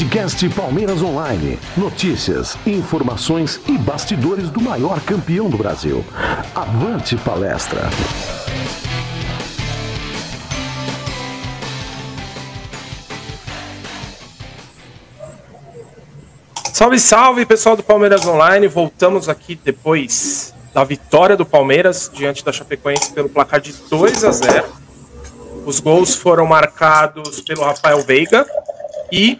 Podcast Palmeiras Online. Notícias, informações e bastidores do maior campeão do Brasil. Avante palestra! Salve, salve, pessoal do Palmeiras Online. Voltamos aqui depois da vitória do Palmeiras diante da Chapecoense pelo placar de 2 a 0. Os gols foram marcados pelo Rafael Veiga e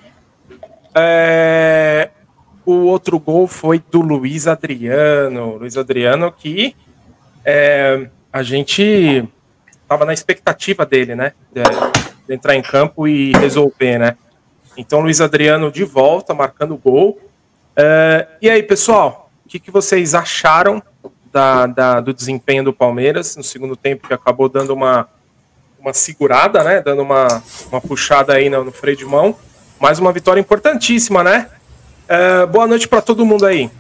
é, o outro gol foi do Luiz Adriano. Luiz Adriano que é, a gente estava na expectativa dele, né? De, de entrar em campo e resolver, né? Então, Luiz Adriano de volta, marcando o gol. É, e aí, pessoal, o que, que vocês acharam da, da, do desempenho do Palmeiras no segundo tempo, que acabou dando uma, uma segurada, né? Dando uma, uma puxada aí no, no freio de mão. Mais uma vitória importantíssima, né? É, boa noite para todo mundo aí.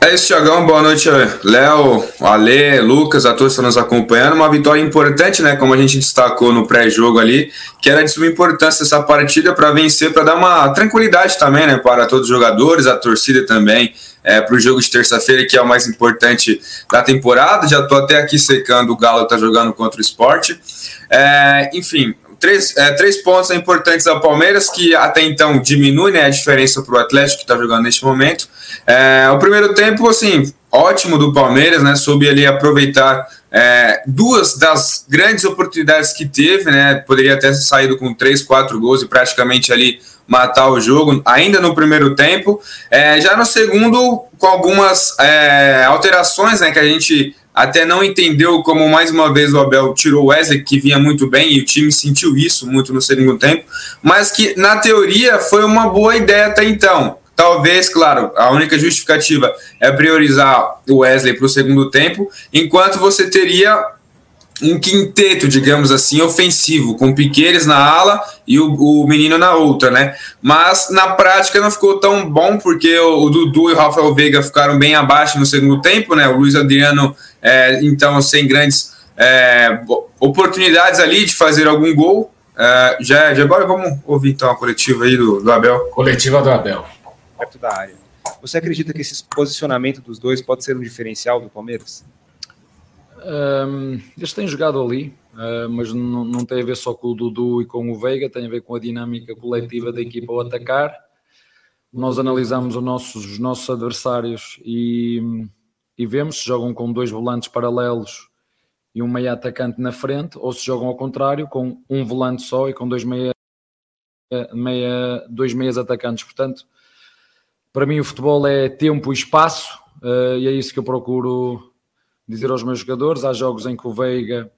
É isso, Tiagão. Boa noite, Léo, Ale, Lucas, a todos que estão nos acompanhando. Uma vitória importante, né? Como a gente destacou no pré-jogo ali, que era de suma importância essa partida para vencer, para dar uma tranquilidade também, né? Para todos os jogadores, a torcida também, é, para o jogo de terça-feira, que é o mais importante da temporada. Já estou até aqui secando o Galo tá jogando contra o esporte. É, enfim, três, é, três pontos importantes ao Palmeiras, que até então diminui né, a diferença para o Atlético, que está jogando neste momento. É, o primeiro tempo, assim, ótimo do Palmeiras, né? Soube ali aproveitar é, duas das grandes oportunidades que teve, né? Poderia ter saído com três, quatro gols e praticamente ali matar o jogo, ainda no primeiro tempo. É, já no segundo, com algumas é, alterações, né? Que a gente até não entendeu como mais uma vez o Abel tirou o Wesley, que vinha muito bem, e o time sentiu isso muito no segundo tempo, mas que na teoria foi uma boa ideia até então. Talvez, claro, a única justificativa é priorizar o Wesley para o segundo tempo, enquanto você teria um quinteto, digamos assim, ofensivo, com Piqueires na ala e o, o, menino na outra, né? Mas na prática não ficou tão bom, porque o, o, Dudu e o Rafael Veiga ficaram bem abaixo no segundo tempo, né? O Luiz Adriano, é, então, sem grandes é, oportunidades ali de fazer algum gol. É, já, já agora vamos ouvir então a coletiva aí do, do Abel. Coletiva do Abel. Perto da área. Você acredita que esse posicionamento dos dois pode ser um diferencial do Palmeiras? Um, eles têm jogado ali, uh, mas não, não tem a ver só com o Dudu e com o Veiga, tem a ver com a dinâmica coletiva da equipa ao atacar. Nós analisamos os nossos, os nossos adversários e, e vemos se jogam com dois volantes paralelos e um meia atacante na frente, ou se jogam ao contrário, com um volante só e com dois, meia, meia, dois meias atacantes. Portanto, para mim o futebol é tempo e espaço, uh, e é isso que eu procuro dizer aos meus jogadores, há jogos em que o Veiga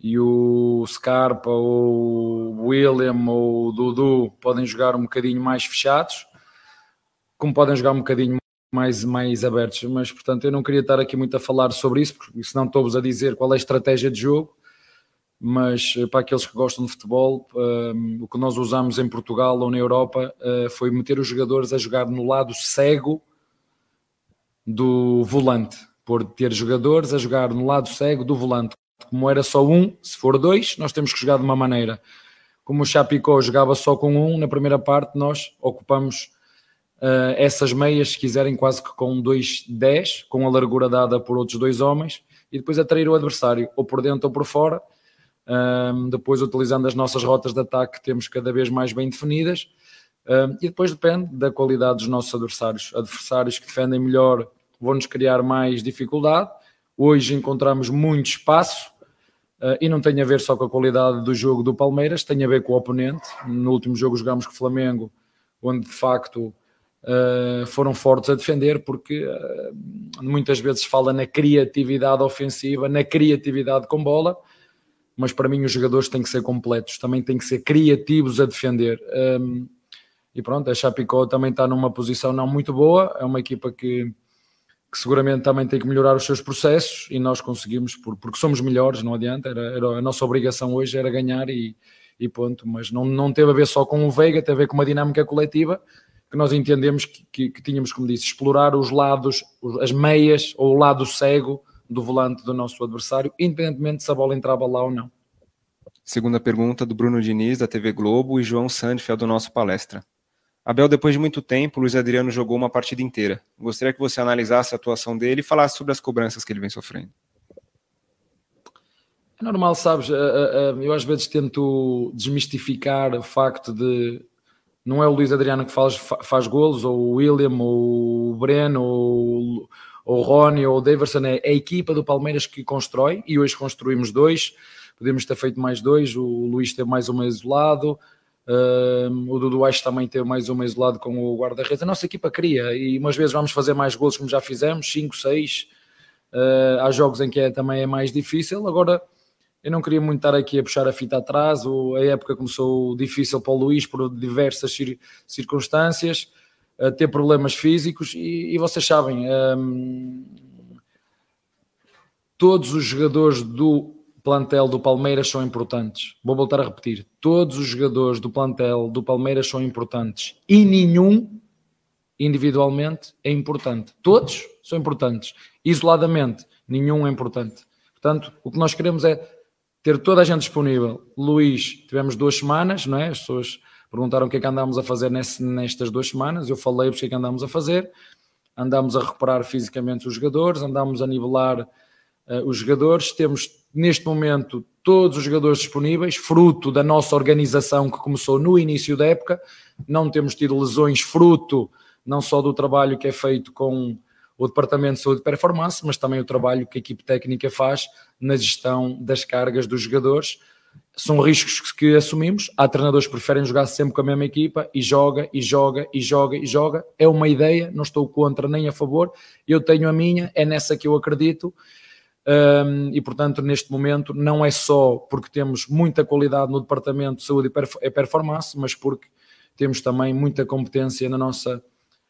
e o Scarpa ou o William ou o Dudu podem jogar um bocadinho mais fechados, como podem jogar um bocadinho mais, mais abertos, mas portanto eu não queria estar aqui muito a falar sobre isso, porque senão estou-vos a dizer qual é a estratégia de jogo, mas eh, para aqueles que gostam de futebol, um, o que nós usamos em Portugal ou na Europa uh, foi meter os jogadores a jogar no lado cego do volante por ter jogadores a jogar no lado cego do volante. Como era só um, se for dois, nós temos que jogar de uma maneira. Como o Chapicó jogava só com um, na primeira parte nós ocupamos uh, essas meias, se quiserem, quase que com dois dez, com a largura dada por outros dois homens, e depois atrair o adversário, ou por dentro ou por fora. Um, depois, utilizando as nossas rotas de ataque, temos cada vez mais bem definidas. Um, e depois depende da qualidade dos nossos adversários. Adversários que defendem melhor vão-nos criar mais dificuldade. Hoje encontramos muito espaço uh, e não tem a ver só com a qualidade do jogo do Palmeiras, tem a ver com o oponente. No último jogo jogámos com o Flamengo, onde de facto uh, foram fortes a defender, porque uh, muitas vezes fala na criatividade ofensiva, na criatividade com bola, mas para mim os jogadores têm que ser completos, também têm que ser criativos a defender. Um, e pronto, a Chapecó também está numa posição não muito boa, é uma equipa que que seguramente também tem que melhorar os seus processos e nós conseguimos, porque somos melhores, não adianta, era, era a nossa obrigação hoje era ganhar e, e ponto, mas não, não teve a ver só com o Veiga, teve a ver com uma dinâmica coletiva que nós entendemos que, que, que tínhamos, como disse, explorar os lados, as meias ou o lado cego do volante do nosso adversário, independentemente se a bola entrava lá ou não. Segunda pergunta do Bruno Diniz, da TV Globo, e João Sandfeld, do nosso palestra. Abel, depois de muito tempo, Luiz Adriano jogou uma partida inteira. Gostaria que você analisasse a atuação dele e falasse sobre as cobranças que ele vem sofrendo. É normal, sabes? Eh, eh, eh, eu às vezes tento desmistificar o facto de não é o Luiz Adriano que faz, faz golos, ou o William, ou o Breno, ou, o Rony, ou o Daverson, é a equipa do Palmeiras que constrói, e hoje construímos dois, podemos ter feito mais dois, o Luís teve mais um isolado, um, o Dudu Acho também teve mais um isolado com o guarda-redes, a nossa equipa cria, e umas vezes vamos fazer mais golos como já fizemos, 5, 6, uh, há jogos em que é, também é mais difícil, agora eu não queria muito estar aqui a puxar a fita atrás. A época começou difícil para o Luís por diversas circunstâncias, a ter problemas físicos. E, e vocês sabem, hum, todos os jogadores do plantel do Palmeiras são importantes. Vou voltar a repetir: todos os jogadores do plantel do Palmeiras são importantes e nenhum individualmente é importante. Todos são importantes. Isoladamente, nenhum é importante. Portanto, o que nós queremos é ter toda a gente disponível. Luís, tivemos duas semanas, não é? As pessoas perguntaram o que é que andámos a fazer nestas duas semanas. Eu falei-vos o que é que andámos a fazer. Andámos a recuperar fisicamente os jogadores, andámos a nivelar uh, os jogadores. Temos neste momento todos os jogadores disponíveis, fruto da nossa organização que começou no início da época. Não temos tido lesões, fruto não só do trabalho que é feito com o Departamento de Saúde e Performance, mas também o trabalho que a equipe técnica faz na gestão das cargas dos jogadores. São riscos que assumimos. Há treinadores que preferem jogar sempre com a mesma equipa e joga, e joga, e joga, e joga. É uma ideia, não estou contra nem a favor. Eu tenho a minha, é nessa que eu acredito. Um, e portanto, neste momento, não é só porque temos muita qualidade no Departamento de Saúde e Performance, mas porque temos também muita competência na nossa,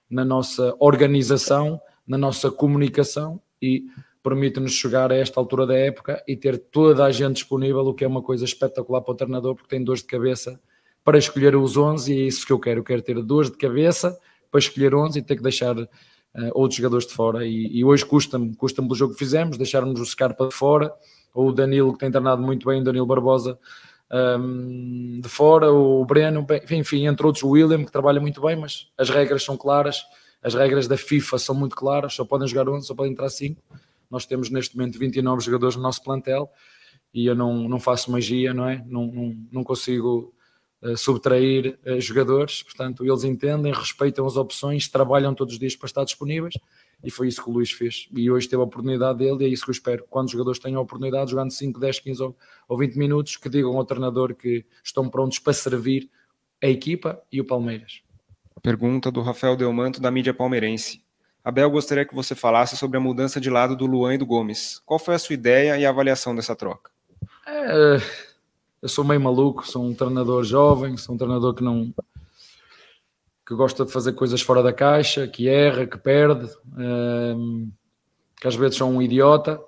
na nossa organização na nossa comunicação e permite-nos chegar a esta altura da época e ter toda a gente disponível, o que é uma coisa espetacular para o treinador, porque tem dores de cabeça para escolher os 11 e é isso que eu quero. Eu quero ter dores de cabeça para escolher 11 e ter que deixar uh, outros jogadores de fora. E, e hoje custa-me, custa-me pelo jogo que fizemos, deixarmos o Scarpa de fora, ou o Danilo, que tem treinado muito bem, o Danilo Barbosa um, ehm, de fora, o Breno, enfim, entre outros, o William, que trabalha muito bem, mas as regras são claras as regras da FIFA são muito claras, só podem jogar 11, só podem entrar 5. Nós temos neste momento 29 jogadores no nosso plantel e eu não, não faço magia, não é? Não, não, não consigo subtrair uh, jogadores, portanto, eles entendem, respeitam as opções, trabalham todos os dias para estar disponíveis e foi isso que o Luís fez. E hoje teve a oportunidade dele e é isso que eu espero. Quando os jogadores tenham a oportunidade, jogando 5, 10, 15 ou, ou 20 minutos, que digam ao treinador que estão prontos para servir a equipa e o Palmeiras. Pergunta do Rafael Delmanto, da mídia palmeirense. Abel, gostaria que você falasse sobre a mudança de lado do Luan e do Gomes. Qual foi a sua ideia e a avaliação dessa troca? É, eu sou meio maluco, sou um treinador jovem, sou um treinador que não que gosta de fazer coisas fora da caixa, que erra, que perde, um, que às vezes sou um idiota,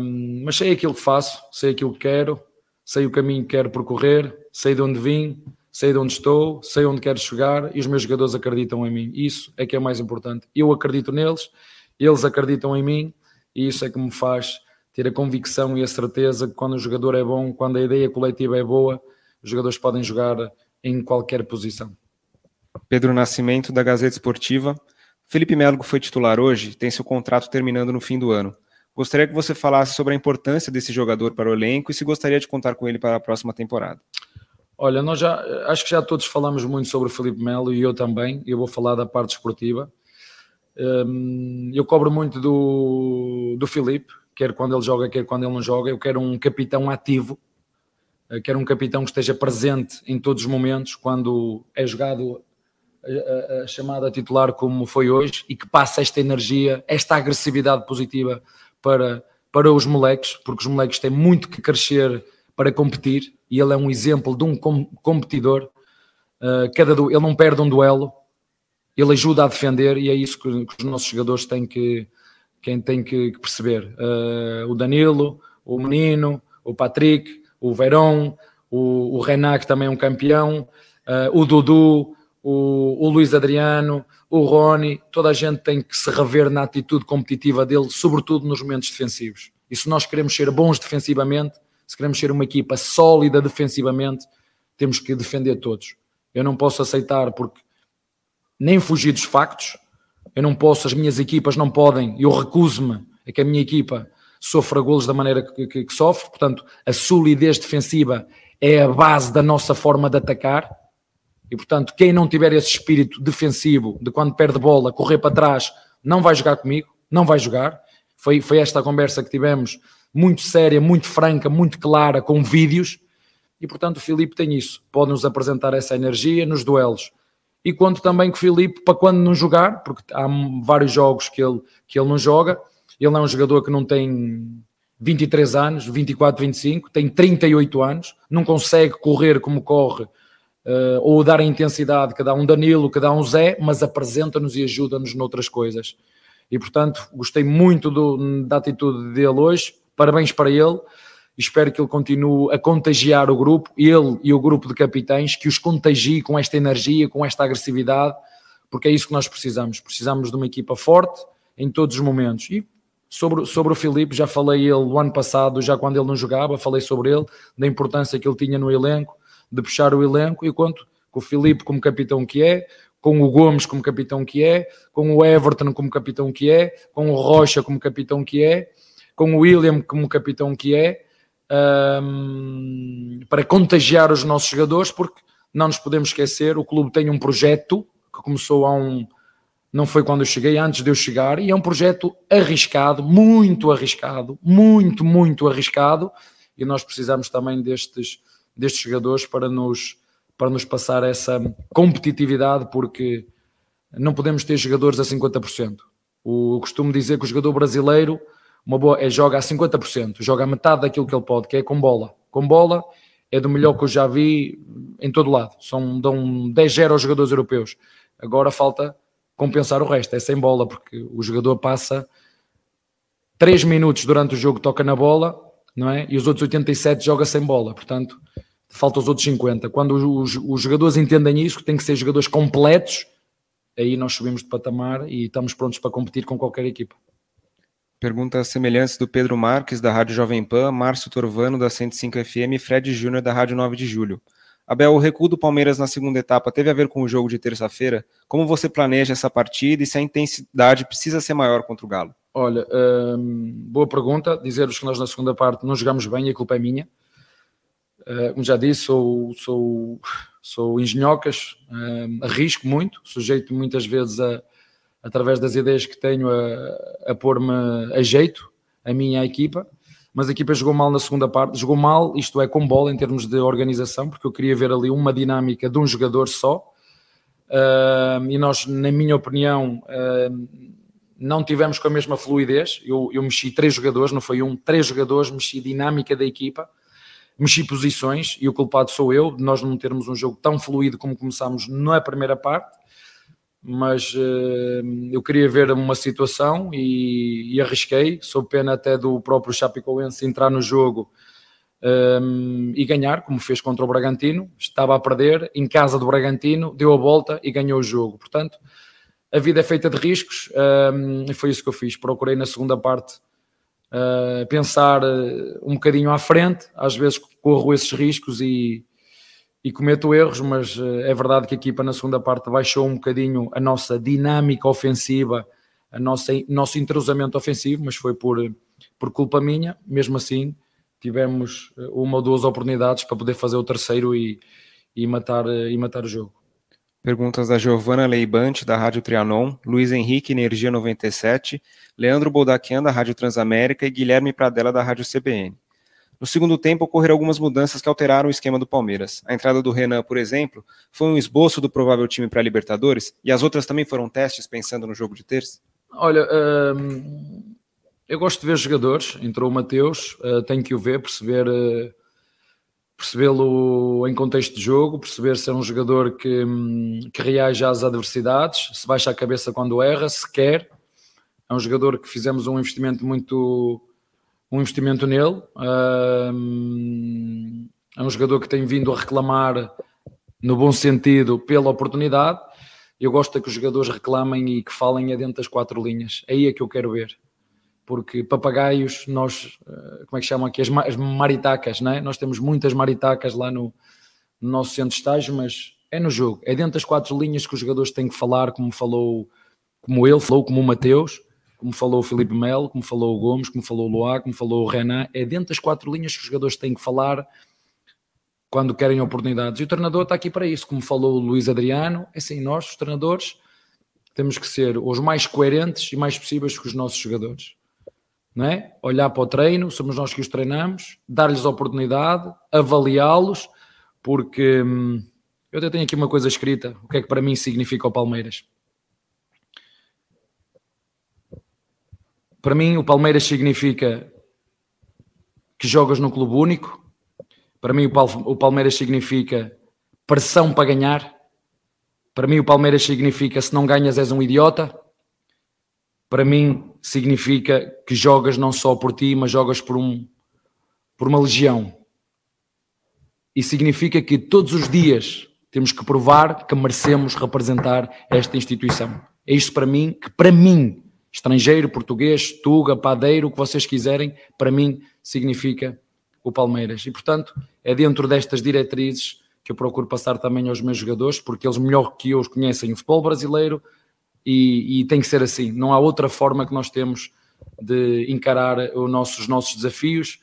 um, mas sei aquilo que faço, sei aquilo que quero, sei o caminho que quero percorrer, sei de onde vim, sei de onde estou, sei onde quero chegar e os meus jogadores acreditam em mim. Isso é que é mais importante. Eu acredito neles, eles acreditam em mim e isso é que me faz ter a convicção e a certeza que quando o jogador é bom, quando a ideia coletiva é boa, os jogadores podem jogar em qualquer posição. Pedro Nascimento, da Gazeta Esportiva. Felipe Melo foi titular hoje, tem seu contrato terminando no fim do ano. Gostaria que você falasse sobre a importância desse jogador para o elenco e se gostaria de contar com ele para a próxima temporada. Olha, nós já acho que já todos falamos muito sobre o Felipe Melo e eu também. Eu vou falar da parte esportiva. Hum, eu cobro muito do, do Felipe, quer quando ele joga, quer quando ele não joga. Eu quero um capitão ativo, eh, quero um capitão que esteja presente em todos os momentos, quando é jogado a, a, a chamada titular como foi hoje e que passa esta energia, esta agressividade positiva para, para os moleques, porque os moleques têm muito que crescer para competir e ele é um exemplo de um competidor. Uh, cada. Ele não perde um duelo, ele ajuda a defender e é isso que, que os nossos jogadores têm que, quem tem que, perceber. Uh, o Danilo, o Menino, o Patrick, o Verón, o, o Renan, que também é um campeão, uh, o Dudu, o, o Adriano, o Rony, toda a gente tem que se rever na atitude competitiva dele, sobretudo nos momentos defensivos. E se nós queremos ser bons defensivamente, se queremos ser uma equipa sólida defensivamente, temos que defender todos. Eu não posso aceitar porque nem fugir dos factos, eu não posso, as minhas equipas não podem, eu recuso-me a que a minha equipa sofra golos da maneira que, que, que, sofre, portanto, a solidez defensiva é a base da nossa forma de atacar, e portanto, quem não tiver esse espírito defensivo de quando perde bola, correr para trás, não vai jogar comigo, não vai jogar. Foi, foi esta a conversa que tivemos, muito séria, muito franca, muito clara, com vídeos, e portanto o Filipe tem isso, pode nos apresentar essa energia nos duelos. E conto também que o Filipe, para quando não jogar, porque há vários jogos que ele, que ele não joga, ele é um jogador que não tem 23 anos, 24, 25, tem 38 anos, não consegue correr como corre uh, ou dar a intensidade que dá um Danilo, que dá um Zé, mas apresenta-nos e ajuda-nos noutras coisas. E portanto, gostei muito do, da atitude dele hoje, parabéns para ele espero que ele continue a contagiar o grupo, ele e o grupo de capitães, que os contagie com esta energia, com esta agressividade, porque é isso que nós precisamos. Precisamos de uma equipa forte em todos os momentos. E sobre, sobre o Filipe, já falei ele o ano passado, já quando ele não jogava, falei sobre ele, da importância que ele tinha no elenco, de puxar o elenco, e quanto com o Filipe como capitão que é, com o Gomes como capitão que é, com o Everton como capitão que é, com o Rocha como capitão que é, com o William como capitão que é, um, para contagiar os nossos jogadores, porque não nos podemos esquecer, o clube tem um projeto que começou há um. Não foi quando eu cheguei, antes de eu chegar, e é um projeto arriscado, muito arriscado, muito, muito arriscado, e nós precisamos também destes, destes jogadores para nos, para nos passar essa competitividade, porque não podemos ter jogadores a 50%. O, eu costumo dizer que o jogador brasileiro uma boa, é, joga a 50%, joga a metade daquilo que ele pode, que é com bola. Com bola é do melhor que eu já vi em todo lado. São, dão 10-0 aos jogadores europeus. Agora falta compensar o resto, é sem bola, porque o jogador passa 3 minutos durante o jogo, toca na bola, não é? E os outros 87 joga sem bola, portanto, falta os outros 50. Quando os, os jogadores entendem isso, que têm que ser jogadores completos, aí nós subimos de patamar e estamos prontos para competir com qualquer equipa. Perguntas semelhantes do Pedro Marques, da Rádio Jovem Pan, Márcio Torvano, da 105 FM Fred Júnior, da Rádio 9 de Julho. Abel, o recuo do Palmeiras na segunda etapa teve a ver com o jogo de terça-feira? Como você planeja essa partida e se a intensidade precisa ser maior contra o Galo? Olha, hum, boa pergunta. Dizer-vos que nós na segunda parte não jogamos bem e a culpa é minha. Uh, como já disse, sou, sou, sou engenhocas, hum, arrisco muito, sujeito muitas vezes a, através das ideias que tenho, a, a pôr-me a jeito, a minha equipa. Mas a equipa jogou mal na segunda parte, jogou mal, isto é, com bola em termos de organização, porque eu queria ver ali uma dinâmica de um jogador só. Uh, e nós, na minha opinião, uh, não tivemos com a mesma fluidez. Eu, eu mexi três jogadores, não foi um, três jogadores, mexi dinâmica da equipa, mexi posições e o culpado sou eu, de nós não termos um jogo tão fluido como começámos na primeira parte mas uh, eu queria ver uma situação e, e, arrisquei, sou pena até do próprio Chapecoense entrar no jogo um, e ganhar, como fez contra o Bragantino, estava a perder em casa do Bragantino, deu a volta e ganhou o jogo, portanto a vida é feita de riscos um, e foi isso que eu fiz, procurei na segunda parte uh, pensar uh, um bocadinho à frente, às vezes corro esses riscos e e cometo erros, mas eh, é verdade que a equipa na segunda parte baixou um bocadinho a nossa dinâmica ofensiva, a nossa nosso entrosamento ofensivo, mas foi por, por culpa minha. Mesmo assim, tivemos eh, uma ou duas oportunidades para poder fazer o terceiro e, e, matar, eh, e matar o jogo. Perguntas da Giovana Leibante, da Rádio Trianon, Luiz Henrique, Energia 97, Leandro Boldaquian, da Rádio Transamérica e Guilherme Pradella, da Rádio CBN. No segundo tempo, ocorreram algumas mudanças que alteraram o esquema do Palmeiras. A entrada do Renan, por exemplo, foi um esboço do provável time para a Libertadores e as outras também foram testes pensando no jogo de terça? Olha, hum, eu gosto de ver jogadores. Entrou o Mateus, uh, tenho que o ver, perceber. Uh, percebê-lo em contexto de jogo, perceber se é um jogador que, hum, que reage às adversidades, se baixa a cabeça quando erra, se quer. É um jogador que fizemos um investimento muito um investimento nele. é um jogador que tem vindo a reclamar, no bom sentido, pela oportunidade. Eu gosto de que os jogadores reclamem e que falem dentro das quatro linhas. É aí é que eu quero ver. porque papagaios, nós, eh, como é que chamam aqui, as, as maritacas, não é? Nós temos muitas maritacas lá no, no nosso centro de estágio, mas é no jogo, é dentro das quatro linhas que os jogadores têm que falar, como falou, como ele falou, como o Mateus, como falou o Felipe Melo, como falou o Gomes, como falou o Loá, como falou o Renan, é dentro das quatro linhas que os jogadores têm que falar quando querem oportunidades. E o treinador está aqui para isso, como falou o Luís Adriano, é assim, nós, os treinadores, temos que ser os mais coerentes e mais possíveis com os nossos jogadores não é? Olhar para o treino, somos nós que os treinamos, dar-lhes oportunidade, avaliá-los, porque hum, eu até tenho aqui uma coisa escrita, o que é que para mim significa o Palmeiras. Para mim, o Palmeiras significa que jogas num clube único. Para mim, o Palmeiras significa pressão para ganhar. Para mim, o Palmeiras significa se não ganhas és um idiota para mim significa que jogas não só por ti, mas jogas por, um, por uma legião. E significa que todos os dias temos que provar que merecemos representar esta instituição. É isto para mim, que para mim, estrangeiro, português, tuga, padeiro, o que vocês quiserem, para mim significa o Palmeiras. E portanto, é dentro destas diretrizes que eu procuro passar também aos meus jogadores, porque eles melhor que eu conhecem o futebol brasileiro, e, e, tem que ser assim. Não há outra forma que nós temos de encarar os nossos, os nossos desafios,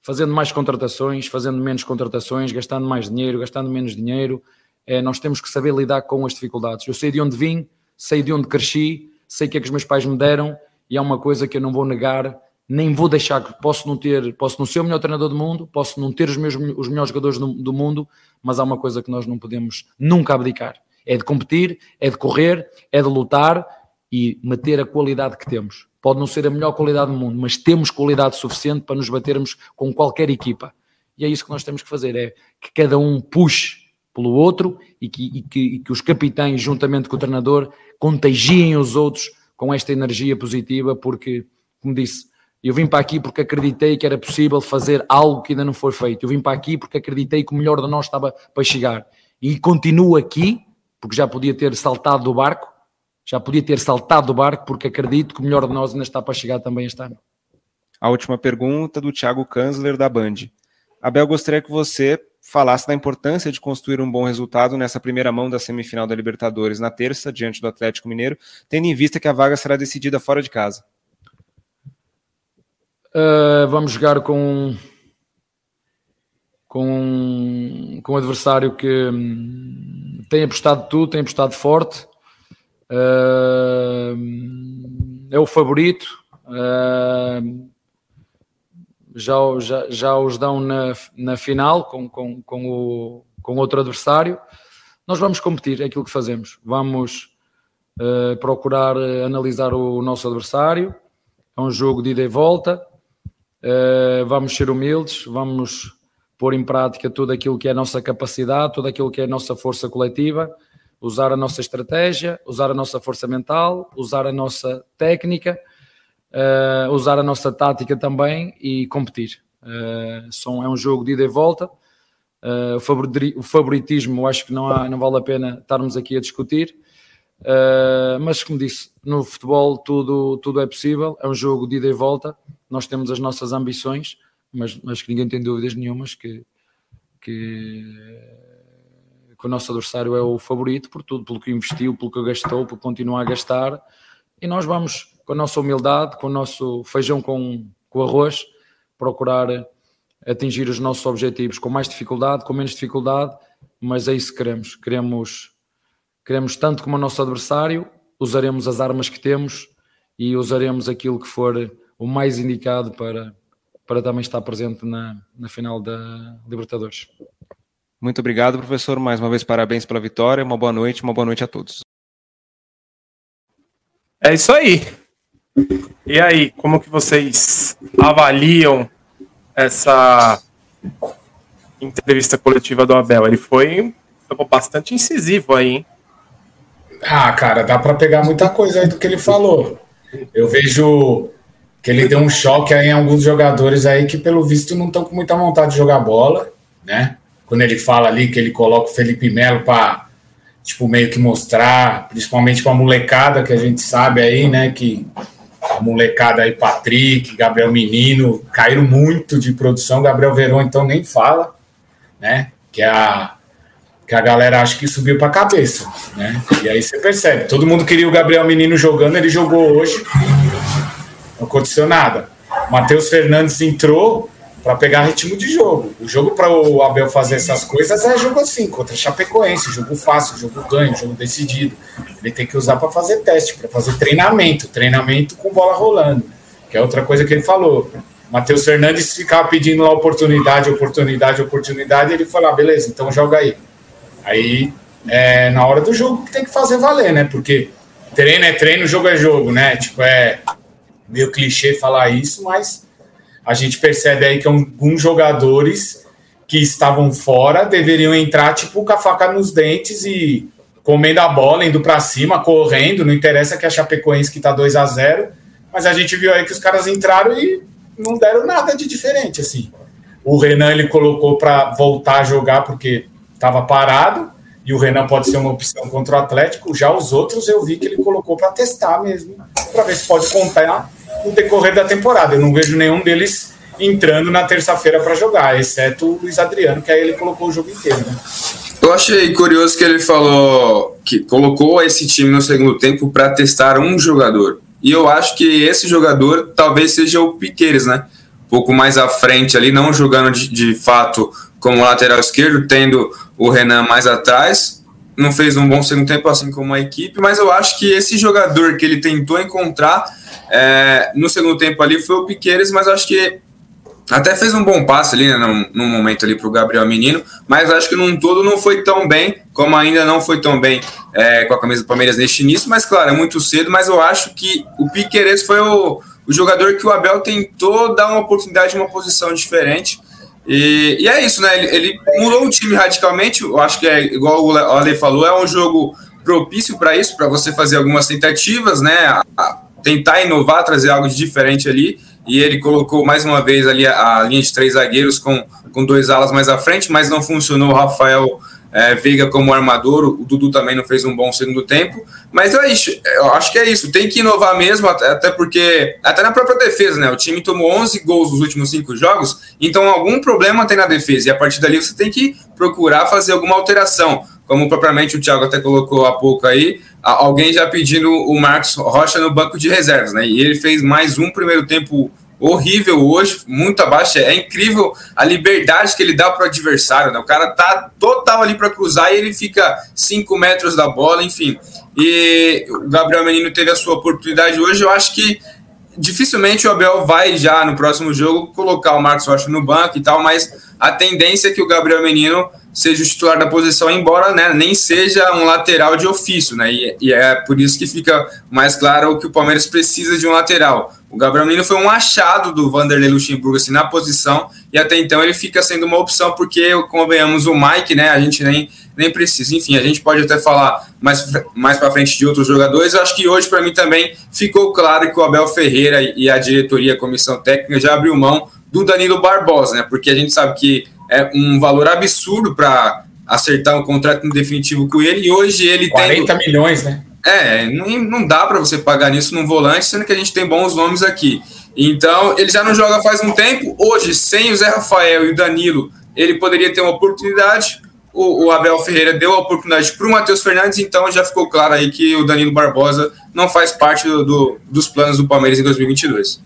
fazendo mais contratações, fazendo menos contratações, gastando mais dinheiro, gastando menos dinheiro. É, nós temos que saber lidar com as dificuldades. Eu sei de onde vim, sei de onde cresci, sei que é que os meus pais me deram e é uma coisa que eu não vou negar, nem vou deixar que posso não ter, posso não ser o melhor treinador do mundo, posso não ter os, meus, os melhores jogadores do, do mundo, mas há uma coisa que nós não podemos nunca abdicar é de competir, é de correr, é de lutar e manter a qualidade que temos. Pode não ser a melhor qualidade do mundo, mas temos qualidade suficiente para nos batermos com qualquer equipa. E é isso que nós temos que fazer, é que cada um puxe pelo outro e que, e que, e que os capitães, juntamente com o treinador, contagiem os outros com esta energia positiva, porque, como disse, eu vim para aqui porque acreditei que era possível fazer algo que ainda não foi feito. Eu vim para aqui porque acreditei que o melhor de nós estava para chegar. E continuo aqui porque já podia ter saltado do barco, já podia ter saltado do barco, porque acredito que o melhor de nós ainda está para chegar também este ano. A última pergunta do Thiago Kanzler, da Band. Abel, gostaria que você falasse da importância de construir um bom resultado nessa primeira mão da semifinal da Libertadores na terça, diante do Atlético Mineiro, tendo em vista que a vaga será decidida fora de casa. Uh, vamos jogar com com, com um adversário que hum, tem apostado tudo, tem apostado forte, uh, é o favorito, uh, já, já, já os dão na, na final com, com, com, o, com outro adversário. Nós vamos competir, é aquilo que fazemos. Vamos uh, procurar analisar o nosso adversário. É um jogo de ida e volta. vamos ser humildes, vamos pôr em prática tudo aquilo que é a nossa capacidade, tudo aquilo que é a nossa força coletiva, usar a nossa estratégia, usar a nossa força mental, usar a nossa técnica, uh, usar a nossa tática também e competir. Uh, são, é um jogo de ida e volta. Uh, o favoritismo, acho que não, há, não vale a pena estarmos aqui a discutir. Uh, mas como disse, no futebol tudo, tudo é possível, é um jogo de ida e volta, nós temos as nossas ambições, mas acho que ninguém tem dúvidas nenhumas que, que, que, o nosso adversário é o favorito por tudo, pelo que investiu, pelo que gastou, por continuar a gastar. E nós vamos, com a nossa humildade, com o nosso feijão com, com arroz, procurar atingir os nossos objetivos com mais dificuldade, com menos dificuldade, mas é isso que queremos. Queremos, queremos tanto como o nosso adversário, usaremos as armas que temos e usaremos aquilo que for o mais indicado para, para também estar presente na, na final da Libertadores. Muito obrigado, professor. Mais uma vez, parabéns pela vitória. Uma boa noite, uma boa noite a todos. É isso aí. E aí, como que vocês avaliam essa entrevista coletiva do Abel? Ele foi, bastante incisivo aí, hein? Ah, cara, dá para pegar muita coisa aí do que ele falou. Eu vejo que ele deu um choque aí em alguns jogadores aí que, pelo visto, não estão com muita vontade de jogar bola, né? Quando ele fala ali que ele coloca o Felipe Melo para, tipo, meio que mostrar, principalmente para molecada que a gente sabe aí, né? Que molecada aí, Patrick, Gabriel Menino, caíram muito de produção. Gabriel Verão, então, nem fala, né? Que é a, que a galera acha que subiu para a cabeça, né? E aí você percebe, todo mundo queria o Gabriel Menino jogando, ele jogou hoje, não aconteceu nada. Matheus Fernandes entrou, para pegar ritmo de jogo. O jogo para o Abel fazer essas coisas é jogo assim, contra Chapecoense, jogo fácil, jogo ganho, jogo decidido. Ele tem que usar para fazer teste, para fazer treinamento, treinamento com bola rolando, que é outra coisa que ele falou. Matheus Fernandes ficava pedindo lá oportunidade, oportunidade, oportunidade, e ele falou: ah, beleza, então joga aí. Aí é na hora do jogo que tem que fazer valer, né? Porque treino é treino, jogo é jogo, né? Tipo, é meio clichê falar isso, mas a gente percebe aí que alguns jogadores que estavam fora deveriam entrar tipo com a faca nos dentes e comendo a bola, indo para cima, correndo, não interessa que a Chapecoense que tá 2 a 0 mas a gente viu aí que os caras entraram e não deram nada de diferente assim. O Renan ele colocou para voltar a jogar porque estava parado e o Renan pode ser uma opção contra o Atlético. Já os outros eu vi que ele colocou para testar mesmo, para ver se pode contar no decorrer da temporada. Eu não vejo nenhum deles entrando na terça-feira para jogar, exceto o Luiz Adriano, que aí ele colocou o jogo inteiro. Né? Eu achei curioso que ele falou que colocou esse time no segundo tempo para testar um jogador. E eu acho que esse jogador talvez seja o Piqueires, né? Um pouco mais à frente ali, não jogando de, de fato como lateral esquerdo, tendo o Renan mais atrás. Não fez um bom segundo tempo assim como a equipe, mas eu acho que esse jogador que ele tentou encontrar é, no segundo tempo ali foi o Piqueires, mas acho que até fez um bom passe ali, né, momento ali para o Gabriel Menino, mas acho que num todo não foi tão bem, como ainda não foi tão bem é, com a camisa do Palmeiras neste início, mas claro, é muito cedo, mas eu acho que o Piqueires foi o, o jogador que o Abel tentou dar uma oportunidade de uma posição diferente, e, e, é isso, né? Ele, ele, mudou o time radicalmente. Eu acho que é igual o Ale falou, é um jogo propício para isso, para você fazer algumas tentativas, né? Tentar inovar, trazer algo de diferente ali. E ele colocou mais uma vez ali a, a linha de três zagueiros com, com dois alas mais à frente, mas não funcionou. O Rafael é, Veiga como armador, o Dudu também não fez um bom segundo tempo. Mas é isso, eu acho que é isso. Tem que inovar mesmo, até porque, até na própria defesa, né? O time tomou 11 gols nos últimos cinco jogos, então algum problema tem na defesa. E a partir dali você tem que procurar fazer alguma alteração como propriamente o Thiago até colocou há pouco aí, alguém já pedindo o Marcos Rocha no banco de reservas, né? E ele fez mais um primeiro tempo horrível hoje, muito abaixo. É incrível a liberdade que ele dá para o adversário, né? O cara tá total ali para cruzar e ele fica 5 metros da bola, enfim. E o Gabriel Menino teve a sua oportunidade hoje. Eu acho que dificilmente o Abel vai já no próximo jogo colocar o Marcos Rocha no banco e tal, mas a tendência é que o Gabriel Menino seja o titular da posição, embora né, nem seja um lateral de ofício, né? E, e, é por isso que fica mais claro que o Palmeiras precisa de um lateral. O Gabriel Menino foi um achado do Vanderlei Luxemburgo assim, na posição, e até então ele fica sendo uma opção, porque, convenhamos, o Mike, né? A gente nem, nem precisa. Enfim, a gente pode até falar mais, mais para frente de outros jogadores. Eu acho que hoje, para mim, também ficou claro que o Abel Ferreira e a diretoria, a comissão técnica, já abriu mão do Danilo Barbosa, né? Porque a gente sabe que é um valor absurdo para acertar um contrato definitivo com ele. E hoje ele 40 tem. milhões, né? É, não, não dá para você pagar nisso num volante, sendo que a gente tem bons nomes aqui. Então, ele já não joga faz um tempo. Hoje, sem o Zé Rafael e o Danilo, ele poderia ter uma oportunidade. O, o Abel Ferreira deu a oportunidade para o Matheus Fernandes, então já ficou claro aí que o Danilo Barbosa não faz parte do, do, dos planos do Palmeiras em 2022.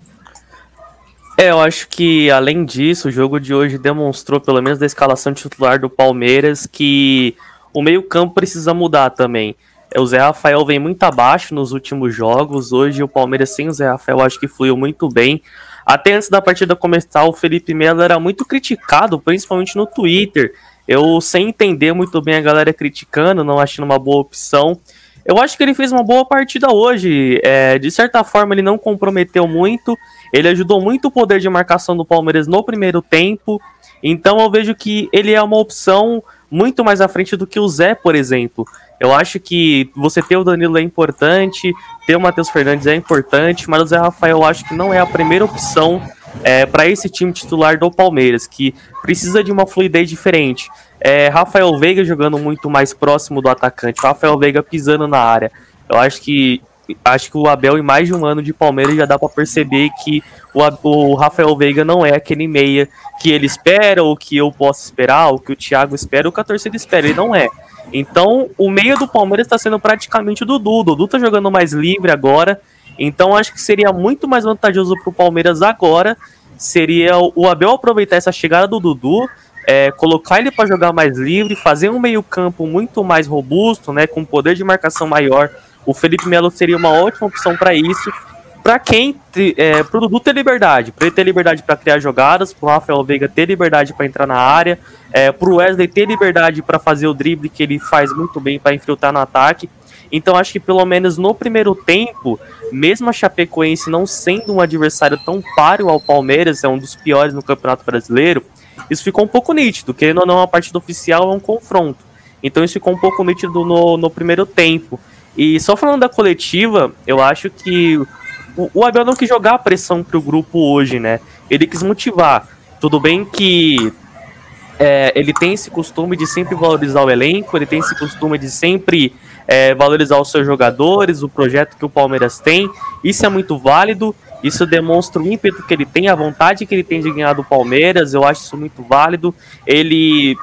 É, eu acho que além disso, o jogo de hoje demonstrou, pelo menos da escalação titular do Palmeiras, que o meio-campo precisa mudar também. É, o Zé Rafael vem muito abaixo nos últimos jogos. Hoje o Palmeiras sem o Zé Rafael acho que fluiu muito bem. Até antes da partida começar, o Felipe Melo era muito criticado, principalmente no Twitter. Eu sem entender muito bem a galera criticando, não achando uma boa opção. Eu acho que ele fez uma boa partida hoje. É, de certa forma, ele não comprometeu muito. Ele ajudou muito o poder de marcação do Palmeiras no primeiro tempo. Então eu vejo que ele é uma opção muito mais à frente do que o Zé, por exemplo. Eu acho que você ter o Danilo é importante, ter o Matheus Fernandes é importante, mas o Zé Rafael eu acho que não é a primeira opção é, para esse time titular do Palmeiras, que precisa de uma fluidez diferente. É, Rafael Veiga jogando muito mais próximo do atacante, Rafael Veiga pisando na área. Eu acho que acho que o Abel, em mais de um ano de Palmeiras, já dá para perceber que o, o, Rafael Veiga não é aquele meia que ele espera, ou que eu posso esperar, ou que o Thiago espera, ou que a torcida espera. Ele não é. Então, o meio do Palmeiras está sendo praticamente o Dudu. O Dudu tá jogando mais livre agora. Então, acho que seria muito mais vantajoso para o Palmeiras agora. Seria o Abel aproveitar essa chegada do Dudu, é, colocar ele para jogar mais livre, fazer um meio-campo muito mais robusto, né, com poder de marcação maior. O Felipe Melo seria uma ótima opção para isso. Para quem, é, para o Dudu ter liberdade, para ele ter liberdade para criar jogadas, para o Rafael Veiga ter liberdade para entrar na área, é, para o Wesley ter liberdade para fazer o drible que ele faz muito bem para infiltrar no ataque. Então acho que pelo menos no primeiro tempo, mesmo a Chapecoense não sendo um adversário tão páreo ao Palmeiras, é um dos piores no Campeonato Brasileiro, isso ficou um pouco nítido, querendo ou não, a partida oficial é um confronto. Então isso ficou um pouco nítido no, no primeiro tempo. E só falando da coletiva, eu acho que o, o Abel não quis jogar a pressão pro grupo hoje, né? Ele quis motivar. Tudo bem que é, ele tem esse costume de sempre valorizar o elenco, ele tem esse costume de sempre é, valorizar os seus jogadores, o projeto que o Palmeiras tem. Isso é muito válido, isso demonstra o ímpeto que ele tem, a vontade que ele tem de ganhar do Palmeiras. Eu acho isso muito válido. Ele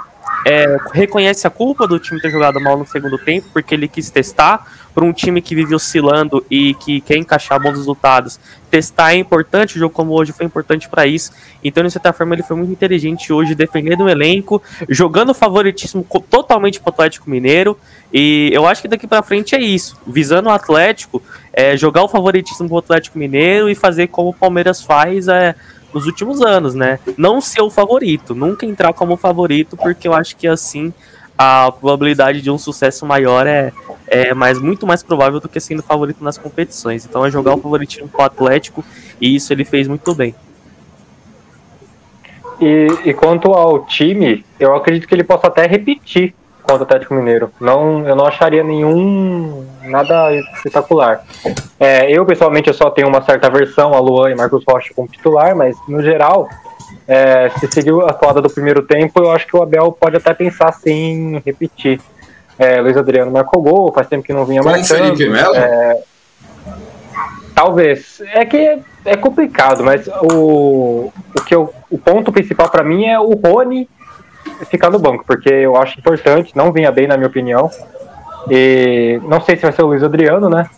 é, reconhece a culpa do time ter jogado mal no segundo tempo, porque ele quis testar para um time que vive oscilando e que quer encaixar bons resultados. Testar é importante, o jogo como hoje foi importante para isso. Então, de certa forma, ele foi muito inteligente hoje, defendendo o elenco, jogando favoritismo totalmente para o Atlético Mineiro. E eu acho que daqui para frente é isso, visando o Atlético, é, jogar o favoritismo para o Atlético Mineiro e fazer como o Palmeiras faz, é, nos últimos anos, né? Não ser o favorito, nunca entrar como favorito, porque eu acho que assim a probabilidade de um sucesso maior é, é mais, muito mais provável do que sendo favorito nas competições. Então é jogar o favoritismo com o Atlético e isso ele fez muito bem. E, e quanto ao time, eu acredito que ele possa até repetir contra o Atlético Mineiro. Não, eu não acharia nenhum nada espetacular. É, eu pessoalmente eu só tenho uma certa versão a Luan e Marcos Rocha como titular, mas no geral, é, se seguiu a toada do primeiro tempo, eu acho que o Abel pode até pensar sim em repetir. É, Luiz Adriano marcou gol, faz tempo que não vinha mais. Felipe Melo? É, talvez. É que é complicado, mas o, o, que eu, o ponto principal para mim é o Rony ficar no banco, porque eu acho importante, não vinha bem na minha opinião. E não sei se vai ser o Luiz Adriano, né?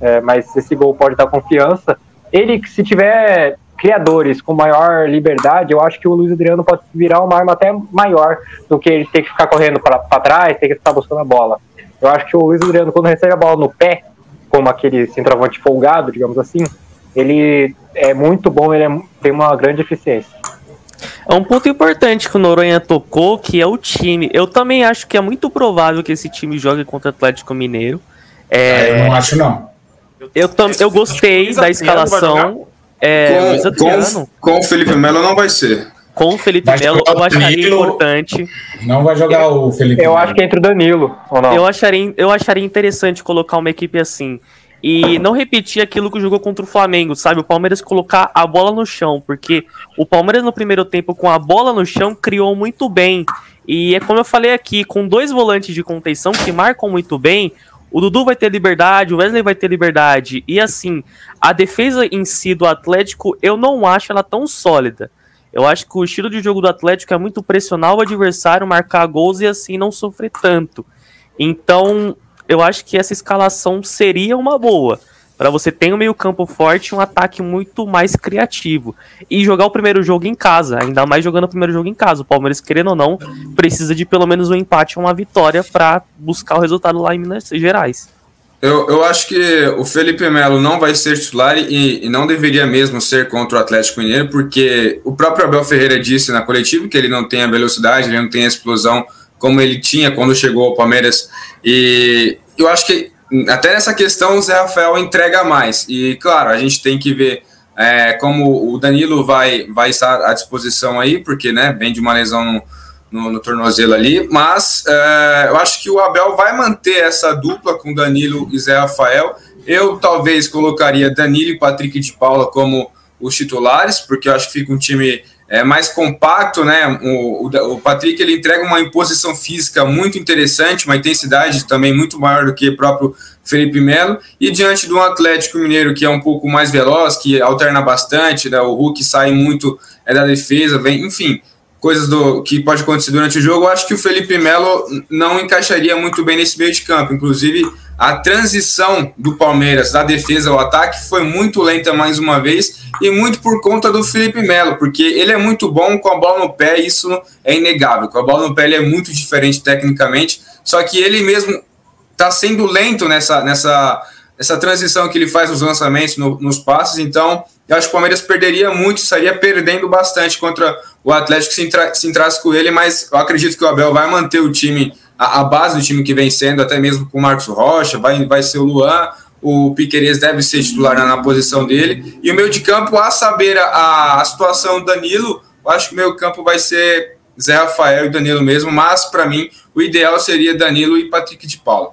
É, mas esse gol pode dar confiança. Ele, se tiver criadores com maior liberdade, eu acho que o Luiz Adriano pode virar uma arma até maior do que ele ter que ficar correndo para trás, ter que estar buscando a bola. Eu acho que o Luiz Adriano, quando recebe a bola no pé, como aquele centroavante folgado, digamos assim, ele é muito bom, ele é, tem uma grande eficiência. É um ponto importante que o Noronha tocou, que é o time. Eu também acho que é muito provável que esse time jogue contra o Atlético Mineiro. É... Ah, eu não acho, não. Eu, tam, eu gostei da escalação. É, com, com, o Felipe Melo não vai ser. Com o Felipe Melo, eu acharia Danilo, importante. Não vai jogar o Felipe Eu Melo. acho que entre o Danilo, ou não? Eu acharia, eu acharia interessante colocar uma equipe assim e não repetir aquilo que jogou contra o Flamengo, sabe? O Palmeiras colocar a bola no chão, porque o Palmeiras no primeiro tempo com a bola no chão criou muito bem. E é como eu falei aqui, com dois volantes de contenção que marcam muito bem, o Dudu vai ter liberdade, o Wesley vai ter liberdade. E assim, a defesa em si do Atlético, eu não acho ela tão sólida. Eu acho que o estilo de jogo do Atlético é muito pressionar o adversário, marcar gols e assim não sofrer tanto. Então, eu acho que essa escalação seria uma boa. Para você ter um meio-campo forte e um ataque muito mais criativo. E jogar o primeiro jogo em casa, ainda mais jogando o primeiro jogo em casa. O Palmeiras, querendo ou não, precisa de pelo menos um empate ou uma vitória para buscar o resultado lá em Minas Gerais. Eu, eu acho que o Felipe Melo não vai ser titular e, e, não deveria mesmo ser contra o Atlético Mineiro, porque o próprio Abel Ferreira disse na coletiva que ele não tem a velocidade, ele não tem a explosão como ele tinha quando chegou ao Palmeiras. E eu acho que até nessa questão o Zé Rafael entrega mais. E claro, a gente tem que ver é, como o Danilo vai, vai estar à disposição aí, porque né, vem de uma lesão no, no, no tornozelo ali. Mas é, eu acho que o Abel vai manter essa dupla com Danilo e Zé Rafael. Eu talvez colocaria Danilo e Patrick de Paula como os titulares, porque eu acho que fica um time é mais compacto, né? O, o, o, Patrick ele entrega uma imposição física muito interessante, uma intensidade também muito maior do que o próprio Felipe Melo. E diante de um Atlético Mineiro que é um pouco mais veloz, que alterna bastante, né? O Hulk sai muito é da defesa, vem, enfim, coisas do que pode acontecer durante o jogo. Eu acho que o Felipe Melo não encaixaria muito bem nesse meio de campo. Inclusive, a transição do Palmeiras da defesa ao ataque foi muito lenta mais uma vez e muito por conta do Felipe Melo, porque ele é muito bom com a bola no pé, isso é inegável. Com a bola no pé ele é muito diferente tecnicamente, só que ele mesmo está sendo lento nessa, nessa, nessa transição que ele faz nos lançamentos, no, nos passes, então eu acho que o Palmeiras perderia muito, estaria perdendo bastante contra o Atlético se, se entrasse com ele, mas eu acredito que o Abel vai manter o time a, a, base do time que vem sendo, até mesmo com o Marcos Rocha, vai, vai ser o Luan, o Piqueires deve ser titular na, na posição dele, e o meio de campo, a saber a, a situação do Danilo, eu acho que o meio campo vai ser Zé Rafael e Danilo mesmo, mas para mim o ideal seria Danilo e Patrick de Paula.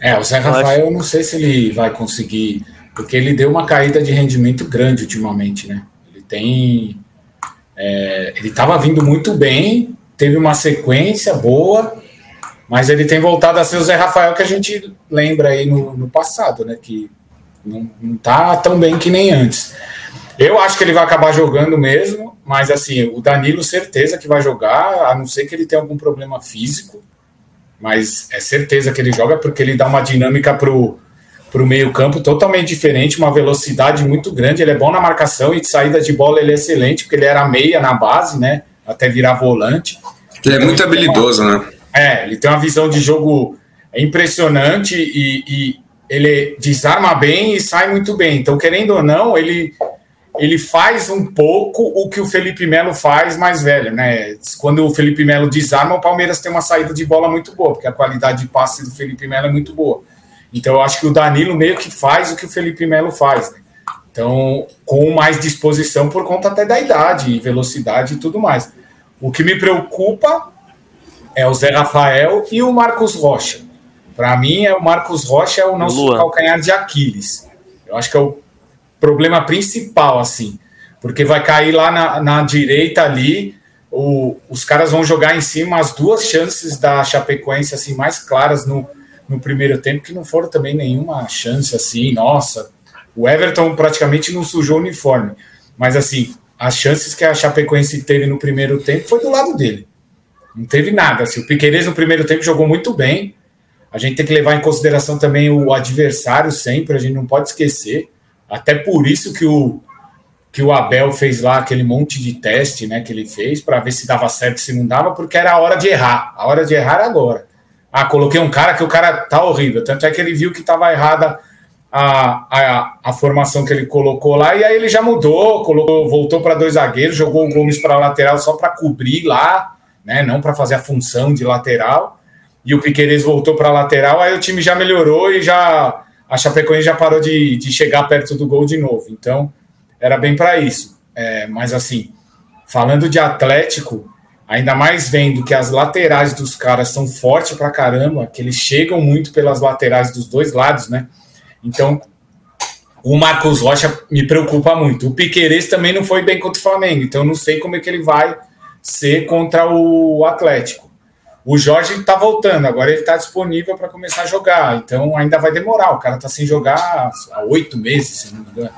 É, o Zé Rafael eu não sei se ele vai conseguir, porque ele deu uma caída de rendimento grande ultimamente, né? Ele tem. É, ele estava vindo muito bem, teve uma sequência boa, mas ele tem voltado a ser o Zé Rafael que a gente lembra aí no, no passado, né? Que não, não tá tão bem que nem antes. Eu acho que ele vai acabar jogando mesmo, mas assim, o Danilo, certeza que vai jogar, a não ser que ele tenha algum problema físico, mas é certeza que ele joga porque ele dá uma dinâmica pro, pro meio-campo totalmente diferente, uma velocidade muito grande. Ele é bom na marcação e de saída de bola ele é excelente, porque ele era meia na base, né? Até virar volante. Ele é muito habilidoso, né? É, ele tem uma visão de jogo impressionante e, e, ele desarma bem e sai muito bem. Então, querendo ou não, ele, ele faz um pouco o que o Felipe Melo faz mais velho, né? Quando o Felipe Melo desarma, o Palmeiras tem uma saída de bola muito boa, porque a qualidade de passe do Felipe Melo é muito boa. Então, eu acho que o Danilo meio que faz o que o Felipe Melo faz. Né? Então, com mais disposição por conta até da idade, velocidade e tudo mais. O que me preocupa é o Zé Rafael e o Marcos Rocha. Para mim, é o Marcos Rocha é o nosso Luan. calcanhar de Aquiles. Eu acho que é o problema principal, assim, porque vai cair lá na, na direita ali, o, os caras vão jogar em cima as duas chances da Chapecoense assim mais claras no, no primeiro tempo, que não foram também nenhuma chance assim, nossa, o Everton praticamente não sujou o uniforme. Mas assim, as chances que a Chapecoense teve no primeiro tempo foi do lado dele. Não teve nada. Assim, o Piqueires no primeiro tempo jogou muito bem. A gente tem que levar em consideração também o adversário sempre, a gente não pode esquecer. Até por isso que o, que o Abel fez lá aquele monte de teste né, que ele fez para ver se dava certo, se não dava, porque era a hora de errar. A hora de errar agora. Ah, coloquei um cara que o cara tá horrível. Tanto é que ele viu que estava errada a, a, a, formação que ele colocou lá, e aí ele já mudou, colocou, voltou para dois zagueiros, jogou o Gomes para lateral só para cobrir lá, né, não para fazer a função de lateral, e o Piqueires voltou para lateral, aí o time já melhorou e já a Chapecoense já parou de, de chegar perto do gol de novo, então era bem para isso. É, mas assim, falando de Atlético, ainda mais vendo que as laterais dos caras são fortes para caramba, que eles chegam muito pelas laterais dos dois lados, né? Então, o Marcos Rocha me preocupa muito. O Piqueires também não foi bem contra o Flamengo, então eu não sei como é que ele vai ser contra o Atlético. O Jorge está voltando, agora ele está disponível para começar a jogar, então ainda vai demorar. O cara está sem jogar há oito meses, se não me engano.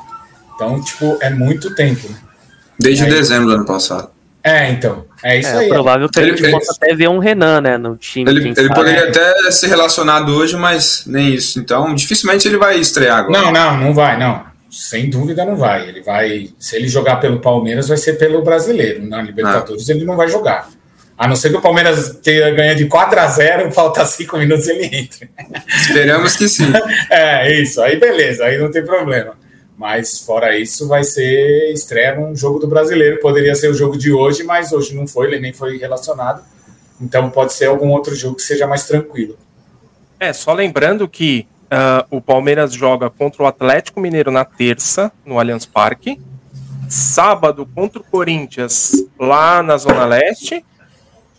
Então, tipo, é muito tempo. Né? Desde Aí, dezembro do ano passado. É, então. É isso é, aí. É provável que a gente ele, possa até ver um Renan, né, no time. Ele, ele poderia até ser relacionado hoje, mas nem isso. Então, dificilmente ele vai estrear agora. Não, não, não vai, não. Sem dúvida não vai. Ele vai. Se ele jogar pelo Palmeiras, vai ser pelo brasileiro. Na Libertadores ah. ele não vai jogar. A não ser que o Palmeiras tenha ganha de 4 a 0 falta 5 minutos ele entre. Esperamos que sim. é, isso. Aí beleza, aí não tem problema. Mas fora isso, vai ser estreia num jogo do brasileiro. Poderia ser o jogo de hoje, mas hoje não foi, ele nem foi relacionado. Então pode ser algum outro jogo que seja mais tranquilo. É, só lembrando que uh, o Palmeiras joga contra o Atlético Mineiro na terça, no Allianz Parque. Sábado contra o Corinthians, lá na Zona Leste.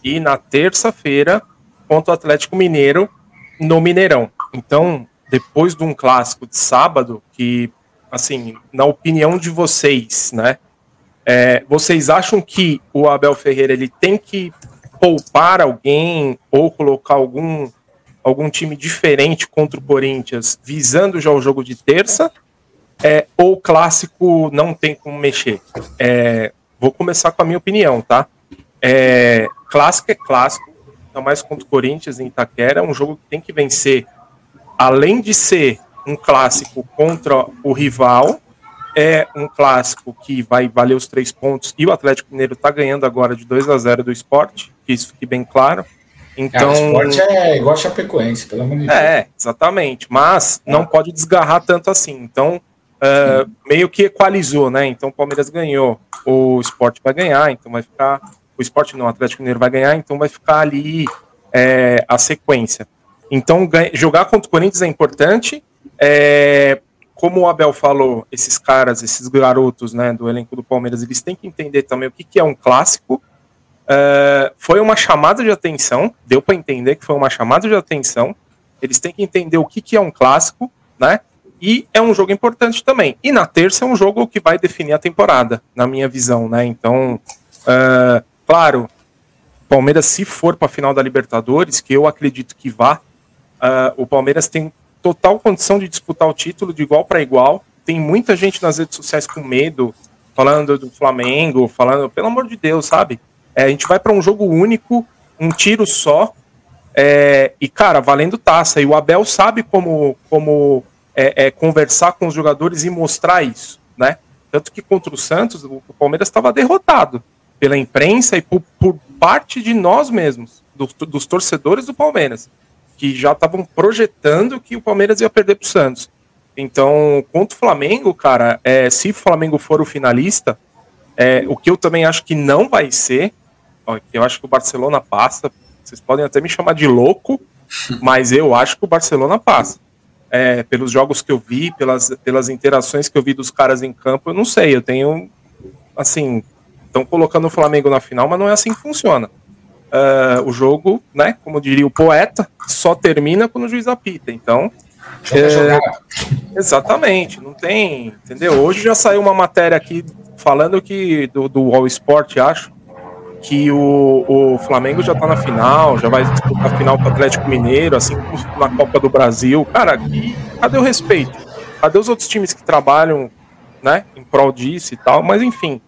E na terça-feira contra o Atlético Mineiro, no Mineirão. Então, depois de um clássico de sábado, que assim, na opinião de vocês, né? É, vocês acham que o Abel Ferreira ele tem que poupar alguém ou colocar algum, algum time diferente contra o Corinthians, visando já o jogo de terça? É, ou o clássico não tem como mexer? É, vou começar com a minha opinião, tá? É, clássico é clássico, ainda mais contra o Corinthians em Itaquera, é um jogo que tem que vencer. Além de ser um clássico contra o rival, é um clássico que vai valer os três pontos e o Atlético Mineiro está ganhando agora de 2 a 0 do esporte, que isso fique bem claro. Então, é, o esporte é igual a Chapecoense, pelo amor de Deus. É, exatamente. Mas é. não pode desgarrar tanto assim. Então, uh, meio que equalizou, né? Então o Palmeiras ganhou, o esporte vai ganhar, então vai ficar. O esporte não, o Atlético Mineiro vai ganhar, então vai ficar ali é, a sequência. Então, jogar contra o Corinthians é importante. É, como o Abel falou, esses caras, esses garotos né, do elenco do Palmeiras, eles têm que entender também o que, que é um clássico. Uh, foi uma chamada de atenção, deu para entender que foi uma chamada de atenção. Eles têm que entender o que, que é um clássico, né? E é um jogo importante também. E na terça é um jogo que vai definir a temporada, na minha visão, né? Então, uh, claro, Palmeiras, se for para a final da Libertadores, que eu acredito que vá, uh, o Palmeiras tem total condição de disputar o título de igual para igual. Tem muita gente nas redes sociais com medo, falando do Flamengo, falando, pelo amor de Deus, sabe? É, a gente vai para um jogo único, um tiro só, é, e cara, valendo taça. E o Abel sabe como, como é, é conversar com os jogadores e mostrar isso, né? Tanto que contra o Santos, o Palmeiras estava derrotado pela imprensa e por, por parte de nós mesmos, do, dos torcedores do Palmeiras que já estavam projetando que o Palmeiras ia perder para o Santos. Então, contra o Flamengo, cara, é, se o Flamengo for o finalista, é, o que eu também acho que não vai ser, ó, eu acho que o Barcelona passa. Vocês podem até me chamar de louco, mas eu acho que o Barcelona passa. É, pelos jogos que eu vi, pelas, pelas interações que eu vi dos caras em campo, eu não sei. Eu tenho, assim, estão colocando o Flamengo na final, mas não é assim que funciona uh, o jogo, né? Como diria o poeta, só termina quando o juiz apita. Então, é, exatamente, não tem, entendeu? Hoje já saiu uma matéria aqui falando que do, do All Sport, acho, que o, o Flamengo já tá na final, já vai disputar a final com o Atlético Mineiro, assim como na Copa do Brasil. Cara, aqui, cadê o respeito? Cadê os outros times que trabalham, né, em prol disso e tal? Mas enfim,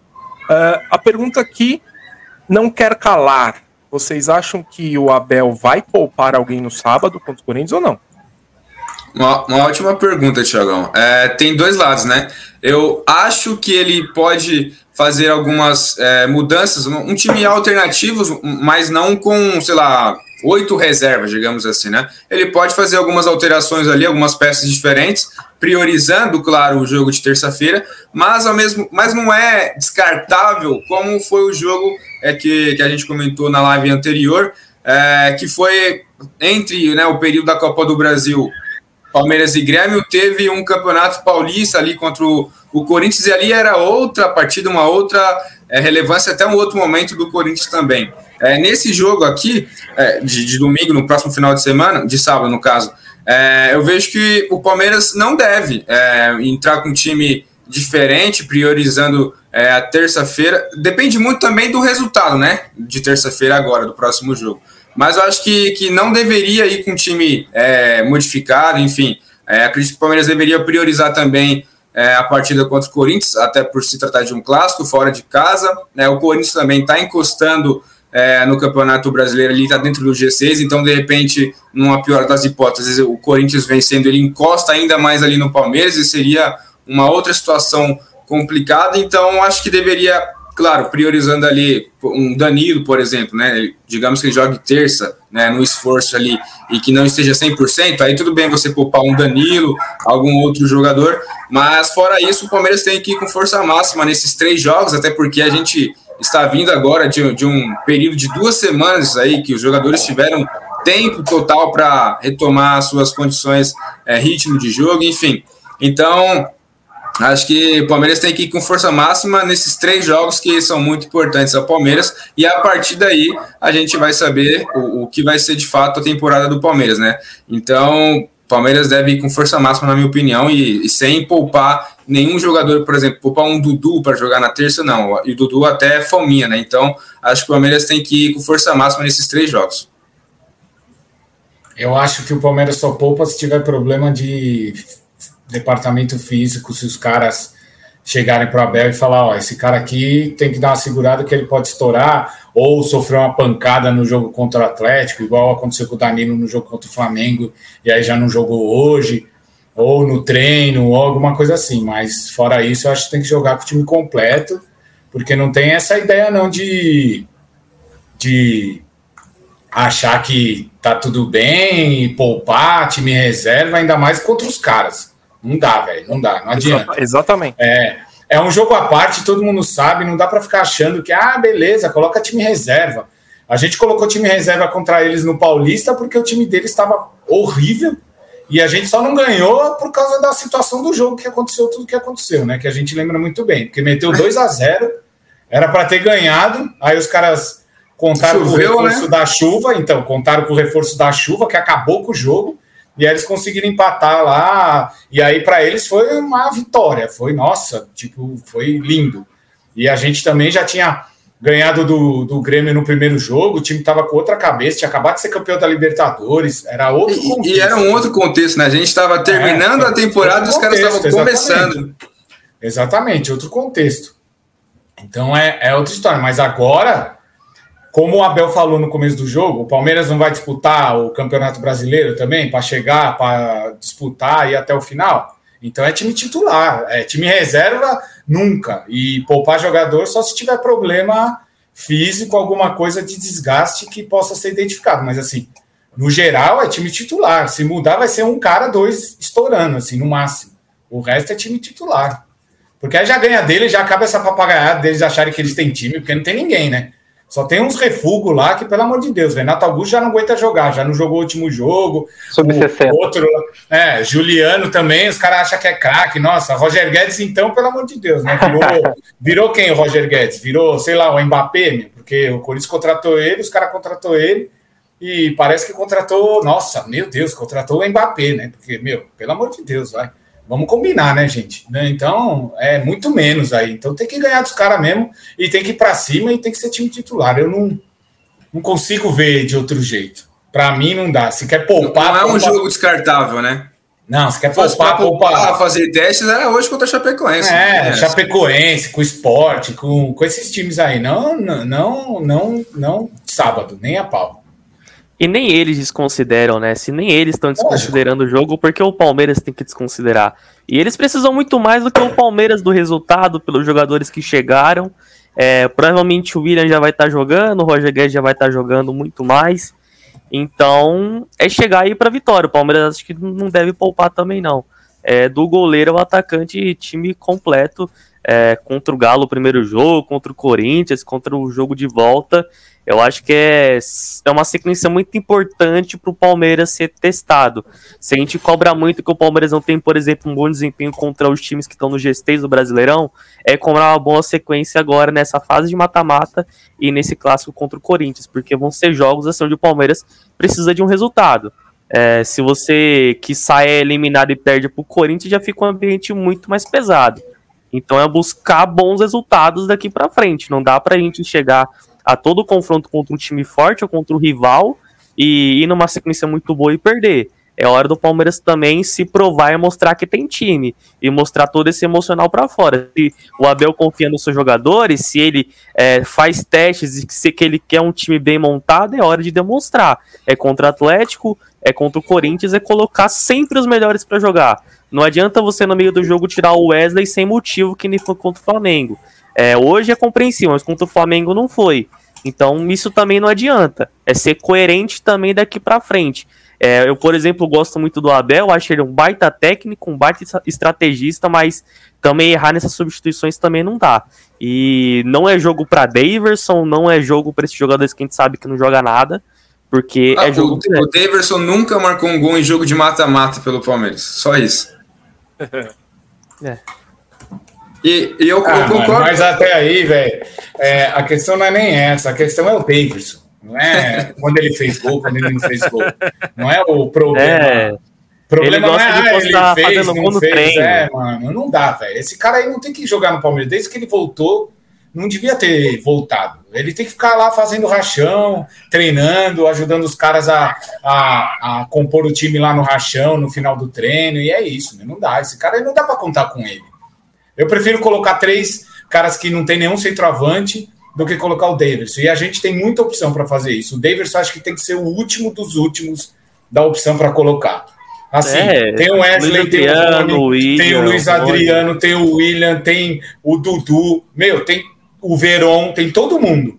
uh, a pergunta aqui não quer calar. Vocês acham que o Abel vai poupar alguém no sábado contra o Corinthians ou não? Uma, uma ótima pergunta, Tiagão. É, tem dois lados, né? Eu acho que ele pode fazer algumas é, mudanças, um time alternativo, mas não com, sei lá, oito reservas, digamos assim, né? Ele pode fazer algumas alterações ali, algumas peças diferentes, priorizando, claro, o jogo de terça-feira, mas ao mesmo, mas não é descartável como foi o jogo é, que, que a gente comentou na live anterior, é, que foi entre né, o período da Copa do Brasil, Palmeiras e Grêmio, teve um campeonato paulista ali contra o, o Corinthians, e ali era outra partida, uma outra é, relevância, até um outro momento do Corinthians também. É, nesse jogo aqui, é, de, de, domingo, no próximo final de semana, de sábado no caso, é, eu vejo que o Palmeiras não deve é, entrar com um time diferente, priorizando é, a terça-feira. Depende muito também do resultado, né? De terça-feira agora, do próximo jogo. Mas eu acho que, que não deveria ir com um time é, modificado, enfim. É, acredito que o Palmeiras deveria priorizar também é, a partida contra o Corinthians, até por se tratar de um clássico fora de casa. Né? O Corinthians também está encostando é, no Campeonato Brasileiro, ele está dentro do G6, então de repente, numa pior das hipóteses, o Corinthians vencendo, ele encosta ainda mais ali no Palmeiras e seria uma outra situação complicada, então acho que deveria, claro, priorizando ali um Danilo, por exemplo, né? Digamos que ele jogue terça, né, no esforço ali e que não esteja 100%, aí tudo bem você poupar um Danilo, algum outro jogador, mas fora isso, o Palmeiras tem que ir com força máxima nesses três jogos, até porque a gente está vindo agora de, de um período de duas semanas aí que os jogadores tiveram tempo total para retomar suas condições, é, ritmo de jogo, enfim. Então, acho que o Palmeiras tem que ir com força máxima nesses três jogos que são muito importantes ao Palmeiras, e a partir daí a gente vai saber o, o que vai ser de fato a temporada do Palmeiras, né? Então, Palmeiras deve ir com força máxima, na minha opinião, e, e sem poupar nenhum jogador, por exemplo, poupar um Dudu para jogar na terça, não. E o Dudu até é fominha, né? Então, acho que o Palmeiras tem que ir com força máxima nesses três jogos. Eu acho que o Palmeiras só poupa se tiver problema de departamento físico, se os caras chegarem para o Abel e falar, ó, esse cara aqui tem que dar uma segurada que ele pode estourar, ou sofrer uma pancada no jogo contra o Atlético, igual aconteceu com o Danilo no jogo contra o Flamengo, e aí já não jogou hoje, ou no treino, ou alguma coisa assim. Mas fora isso, eu acho que tem que jogar com o time completo, porque não tem essa ideia não de, de achar que tá tudo bem e poupar, time reserva, ainda mais contra os caras. Não dá, velho, não dá, não adianta. Exatamente. É, é um jogo à parte, todo mundo sabe, não dá para ficar achando que, ah, beleza, coloca time reserva. A gente colocou time reserva contra eles no Paulista porque o time deles estava horrível e a gente só não ganhou por causa da situação do jogo que aconteceu, tudo que aconteceu, né? Que a gente lembra muito bem, porque meteu 2 a 0 era para ter ganhado, aí os caras Contaram Choveu, com o reforço né? da chuva, então, contaram com o reforço da chuva, que acabou com o jogo, e aí eles conseguiram empatar lá, e aí para eles foi uma vitória, foi, nossa, tipo, foi lindo. E a gente também já tinha ganhado do, do Grêmio no primeiro jogo, o time estava com outra cabeça, tinha acabado de ser campeão da Libertadores, era outro e, contexto. E era um outro contexto, né? A gente estava terminando é, a temporada e os caras estavam começando. Exatamente, outro contexto. Então é, é outra história, mas agora como o Abel falou no começo do jogo, o Palmeiras não vai disputar o Campeonato Brasileiro também para chegar, para disputar e até o final. Então é time titular, é time reserva nunca. E poupar jogador só se tiver problema físico, alguma coisa de desgaste que possa ser identificado. Mas assim, no geral é time titular. Se mudar, vai ser um cara, dois estourando, assim, no máximo. O resto é time titular. Porque aí já ganha dele, já acaba essa papagaiada deles acharem que eles têm time, porque não tem ninguém, né? Só tem uns refugos lá que, pelo amor de Deus, Renato Augusto já não aguenta jogar, já não jogou o último jogo. Sub 60. Outro, é, Juliano também, os caras acham que é craque. Nossa, Roger Guedes, então, pelo amor de Deus, né? Virou, virou quem o Roger Guedes? Virou, sei lá, o Mbappé, porque o Corinthians contratou ele, os caras contratou ele. E parece que contratou, nossa, meu Deus, contratou o Mbappé, né? Porque, meu, pelo amor de Deus, vai. Vamos combinar, né, gente? Né? Então, é muito menos aí. Então tem que ganhar dos caras mesmo e tem que ir para cima e tem que ser time titular. Eu não, não consigo ver de outro jeito. Para mim não dá. Se quer poupar. Não é um poupar... jogo descartável, né? Não, se quer poupar, poupar, poupar. fazer testes era hoje contra a Chapecoense. É, é. Chapecoense, com o esporte, com, com esses times aí. Não, não, não, não, não sábado, nem a pau. E nem eles desconsideram, né? Se nem eles estão desconsiderando o jogo, porque o Palmeiras tem que desconsiderar. E eles precisam muito mais do que o Palmeiras do resultado, pelos jogadores que chegaram. É, provavelmente o William já vai estar tá jogando, o Roger Guedes já vai estar tá jogando muito mais. Então, é chegar aí para vitória. O Palmeiras acho que não deve poupar também, não. É, do goleiro ao atacante, time completo. É, contra o Galo, o primeiro jogo, contra o Corinthians, contra o jogo de volta. Eu acho que é, é uma sequência muito importante para o Palmeiras ser testado. Se a gente cobra muito que o Palmeiras não tem, por exemplo, um bom desempenho contra os times que estão no G6 do Brasileirão, é cobrar uma boa sequência agora nessa fase de mata-mata e nesse clássico contra o Corinthians, porque vão ser jogos assim onde o Palmeiras precisa de um resultado. É, se você que sai eliminado e perde para o Corinthians, já fica um ambiente muito mais pesado. Então é buscar bons resultados daqui para frente. Não dá para a gente chegar a todo confronto contra um time forte ou contra um rival e ir numa sequência muito boa e perder. É hora do Palmeiras também se provar e mostrar que tem time e mostrar todo esse emocional para fora. Se o Abel confia nos seus jogadores, se ele é, faz testes e se que ele quer um time bem montado, é hora de demonstrar. É contra o Atlético, é contra o Corinthians, é colocar sempre os melhores para jogar. Não adianta você no meio do jogo tirar o Wesley sem motivo que nem foi contra o Flamengo. É, hoje é compreensível, mas contra o Flamengo não foi. Então isso também não adianta. É ser coerente também daqui para frente. É, eu, por exemplo, gosto muito do Abel, acho ele um baita técnico, um baita estrategista, mas também errar nessas substituições também não dá. E não é jogo para Daverson, não é jogo para esses jogadores que a gente sabe que não joga nada, porque ah, é jogo. O, o Daverson nunca marcou um gol em jogo de mata-mata pelo Palmeiras, só isso. é. E, e eu, ah, eu concordo. Mas até aí, velho, é, a questão não é nem essa, a questão é o Davidson. Não é quando ele fez gol, quando ele não fez gol. Não é o problema. É. ele gosta de ah, ele fez, não fez. treino. É, mano, não dá, velho. Esse cara aí não tem que jogar no Palmeiras. Desde que ele voltou, não devia ter voltado. Ele tem que ficar lá fazendo rachão, treinando, ajudando os caras a, a, a compor o time lá no rachão, no final do treino, e é isso, né? Não dá. Esse cara aí não dá pra contar com ele. Eu prefiro colocar três caras que não tem nenhum centroavante do que colocar o Davidson. E a gente tem muita opção para fazer isso. O Davidson acho que tem que ser o último dos últimos da opção para colocar. Assim, É, tem o Wesley, Luiz tem o Adriano, Rony, tem o Luiz Rony. Adriano, tem o William, tem o Dudu, meu, tem o Veron, tem todo mundo.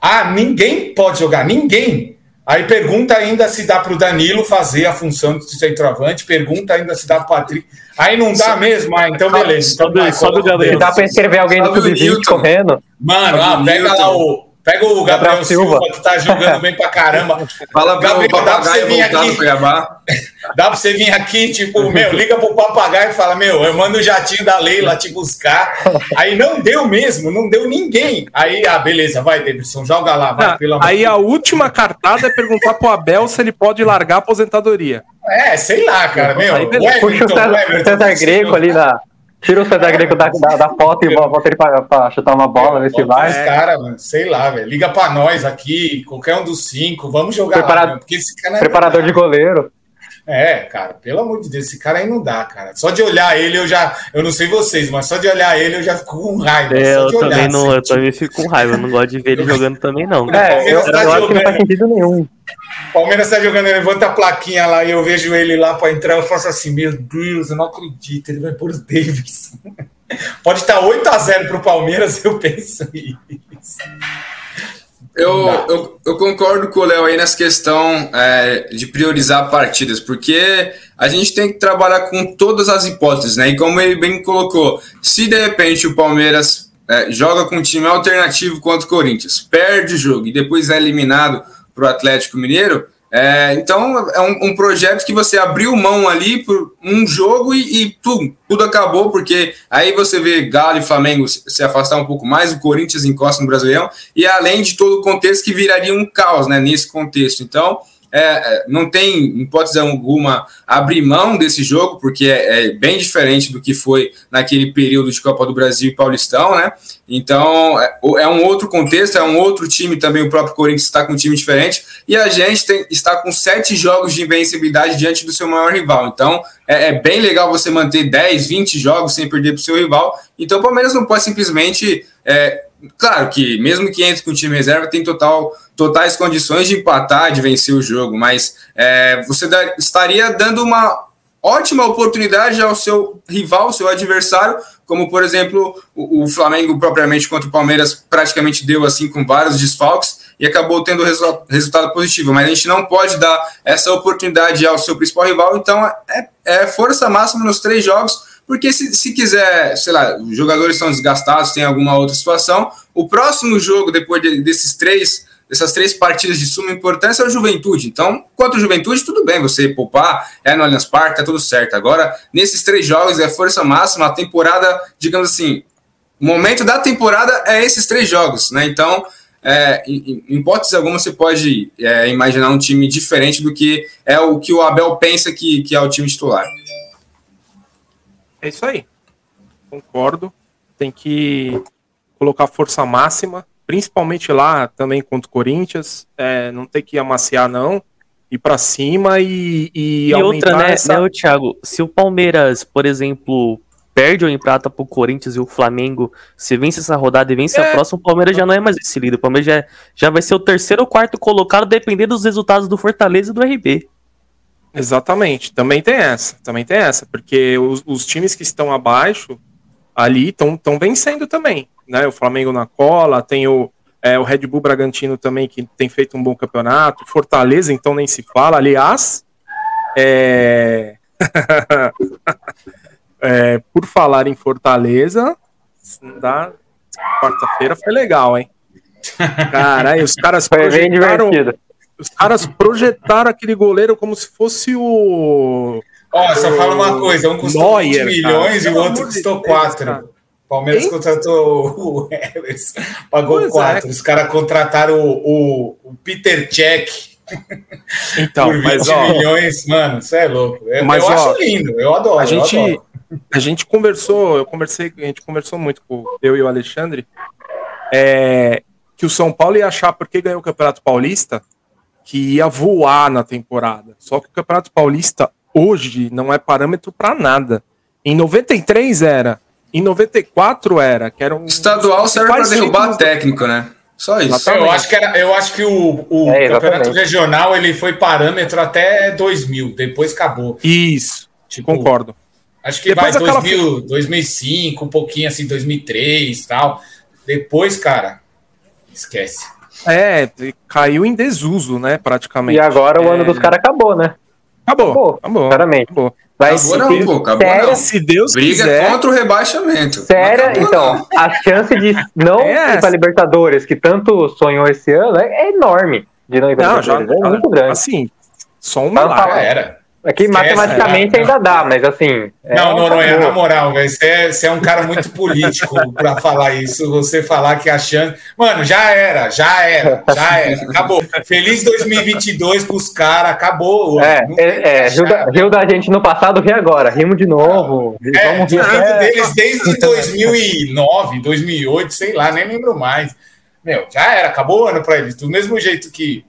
Ah, ninguém pode jogar, ninguém. Aí pergunta ainda se dá para o Danilo fazer a função de centroavante, pergunta ainda se dá para o Patrick. Aí não dá mesmo? Ah, então beleza. Então Sobe- vai, sobe o coloca Gabriel. Se dá pra escrever alguém do Sabe o sub-20 Newton? correndo, Mano, ah, pega lá o. Pega o Gabriel, Gabriel Silva, Silva. que tá jogando bem pra caramba. Fala pro Gabriel, dá pra você vir voltar aqui. no Cuiabá. Dá pra você vir aqui, tipo, meu, liga pro papagaio e fala, meu, eu mando o jatinho da Leila te buscar. Aí não deu mesmo, não deu ninguém. Aí, ah, beleza, vai, Davidson, joga lá, vai, Ah, pelo amor aí a última cartada é perguntar pro Abel se ele pode largar a aposentadoria. É, sei lá, cara, meu. Aí, beleza. puxa o César, César Greco ali na. Tira o César Greco da, da, da foto e bota ele pra, pra chutar uma bola, ver se vai. Os caras, mano, sei lá, velho. Liga pra nós aqui, qualquer um dos cinco, vamos jogar Preparado- lá, cara é Preparador de goleiro. É, cara, pelo amor de Deus, esse cara aí não dá, cara. Só de olhar ele, eu já. Eu não sei vocês, mas só de olhar ele, eu já fico com raiva. É, só eu olhar, também não, assim, eu também fico com raiva, eu não gosto de ver ele jogando também, não. É, eu, eu Palmeiras tá acho que não jogando. faz sentido nenhum. Palmeiras tá jogando, ele levanta a plaquinha lá e eu vejo ele lá pra entrar, eu faço assim, meu Deus, eu não acredito, ele vai pôr o Davis. Pode estar 8 a 0 pro Palmeiras, eu penso isso. Eu, eu, eu concordo com o Léo aí nessa questão é, de priorizar partidas, porque a gente tem que trabalhar com todas as hipóteses, né? E como ele bem colocou, se de repente o Palmeiras é, joga com um time alternativo contra o Corinthians, perde o jogo e depois é eliminado para o Atlético Mineiro, é, então é um, um projeto que você abriu mão ali por um jogo e, e tudo, tudo acabou, porque aí você vê Galo e Flamengo se, se afastar um pouco mais, o Corinthians encosta no Brasileirão, e além de todo o contexto que viraria um caos né, nesse contexto. Então, é, é, não tem, em hipótese alguma, abrir mão desse jogo, porque é, é bem diferente do que foi naquele período de Copa do Brasil e Paulistão, né? Então, é, é um outro contexto, é um outro time também, o próprio Corinthians está com um time diferente, e a gente tem, está com sete jogos de invencibilidade diante do seu maior rival. Então, é, é bem legal você manter 10, 20 jogos sem perder para o seu rival. Então, o Palmeiras não pode simplesmente. Claro que, mesmo que entre com o time reserva, tem total, totais condições de empatar, de vencer o jogo, mas é, você estaria dando uma ótima oportunidade ao seu rival, seu adversário, como por exemplo o, o, Flamengo propriamente contra o Palmeiras praticamente deu assim com vários desfalques e acabou tendo resu resultado positivo. Mas a gente não pode dar essa oportunidade ao seu principal rival, então é, é força máxima nos três jogos. Porque se, se quiser, sei lá, os jogadores estão desgastados, tem alguma outra situação, o próximo jogo, depois de, desses três dessas três partidas de suma importância é o Juventude. Então, quanto Juventude, tudo bem, você poupar, é no Allianz Parque, tá tudo certo. Agora, nesses três jogos, é força máxima, a temporada, digamos assim, o momento da temporada é esses três jogos, né? Então, é, em, em hipótese alguma, você pode é, imaginar um time diferente do que é o que o Abel pensa que, que é o time titular. É isso aí. Concordo. Tem que colocar força máxima principalmente lá também contra o Corinthians, é, não tem que amaciar não, ir para cima e, e, e outra, né, essa... né, Thiago, se o Palmeiras, por exemplo, perde ou empata pro Corinthians e o Flamengo se vence essa rodada e vence é. a próxima, o Palmeiras já não é mais esse líder, o Palmeiras já, já vai ser o terceiro ou quarto colocado, dependendo dos resultados do Fortaleza e do RB. Exatamente, também tem essa, também tem essa, porque os, os times que estão abaixo ali estão vencendo também né? O Flamengo na cola, tem o, é, o Red Bull Bragantino também, que tem feito um bom campeonato, Fortaleza, então nem se fala. Aliás, é... é, por falar em Fortaleza, da quarta-feira foi legal, hein? Caralho, os caras projetaram, os caras projetaram aquele goleiro como se fosse o. Ó, só fala uma coisa: um custou Neuer, 20 milhões cara. e o outro custou 4. Deus, Palmeiras contratou o Everson, pagou pois 4. É. Os caras contrataram o, o, o, Peter Check. Então, Por 20 mas ó, milhões, mano, você é louco. Eu, Mas, eu ó, acho lindo, eu adoro. a gente, adoro. a gente conversou, eu conversei, a gente conversou muito com eu e o Alexandre, é, que o São Paulo ia achar porque ganhou o Campeonato Paulista que ia voar na temporada. Só que o Campeonato Paulista hoje não é parâmetro para nada. Em 93 era, em 94 era, que era um Estadual serve para derrubar títulos- técnico, né? Só isso. Exatamente. Eu acho que, era, eu acho que o, o É, campeonato regional ele foi parâmetro até 2000, depois acabou. Isso, Tipo, concordo. Acho que Depois vai aquela 2000, 2005, um pouquinho assim, 2003 e tal. Depois, cara, esquece. É, caiu em desuso, né, praticamente. E agora o É, ano dos caras acabou, né? Acabou, acabou, acabou. claramente. acabou. Vai Acabou não, pô, acabou séria, não. Se Deus Briga quiser, contra o rebaixamento. séria, Acabou então, não. a chance de não É ir pra Libertadores, que tanto sonhou esse ano, é, é enorme de não ir pra Não, já, Libertadores. é muito grande. assim, só um Tá milagre. Era. Aqui esquece, matematicamente é, ainda dá, mas assim. é, não, Noronha, acabou. na moral, velho, você é, você é um cara muito político pra falar isso. Você falar que a chance. Mano, já era, já era, já era. Acabou. Feliz 2022 pros caras, acabou. É, é, é riu, da, achar. riu da gente no passado, ri agora. Rimos de novo. É, Vamos rir. rindo É, deles desde 2009, 2008, sei lá, nem lembro mais. Meu, já era, acabou o ano pra eles. Do mesmo jeito que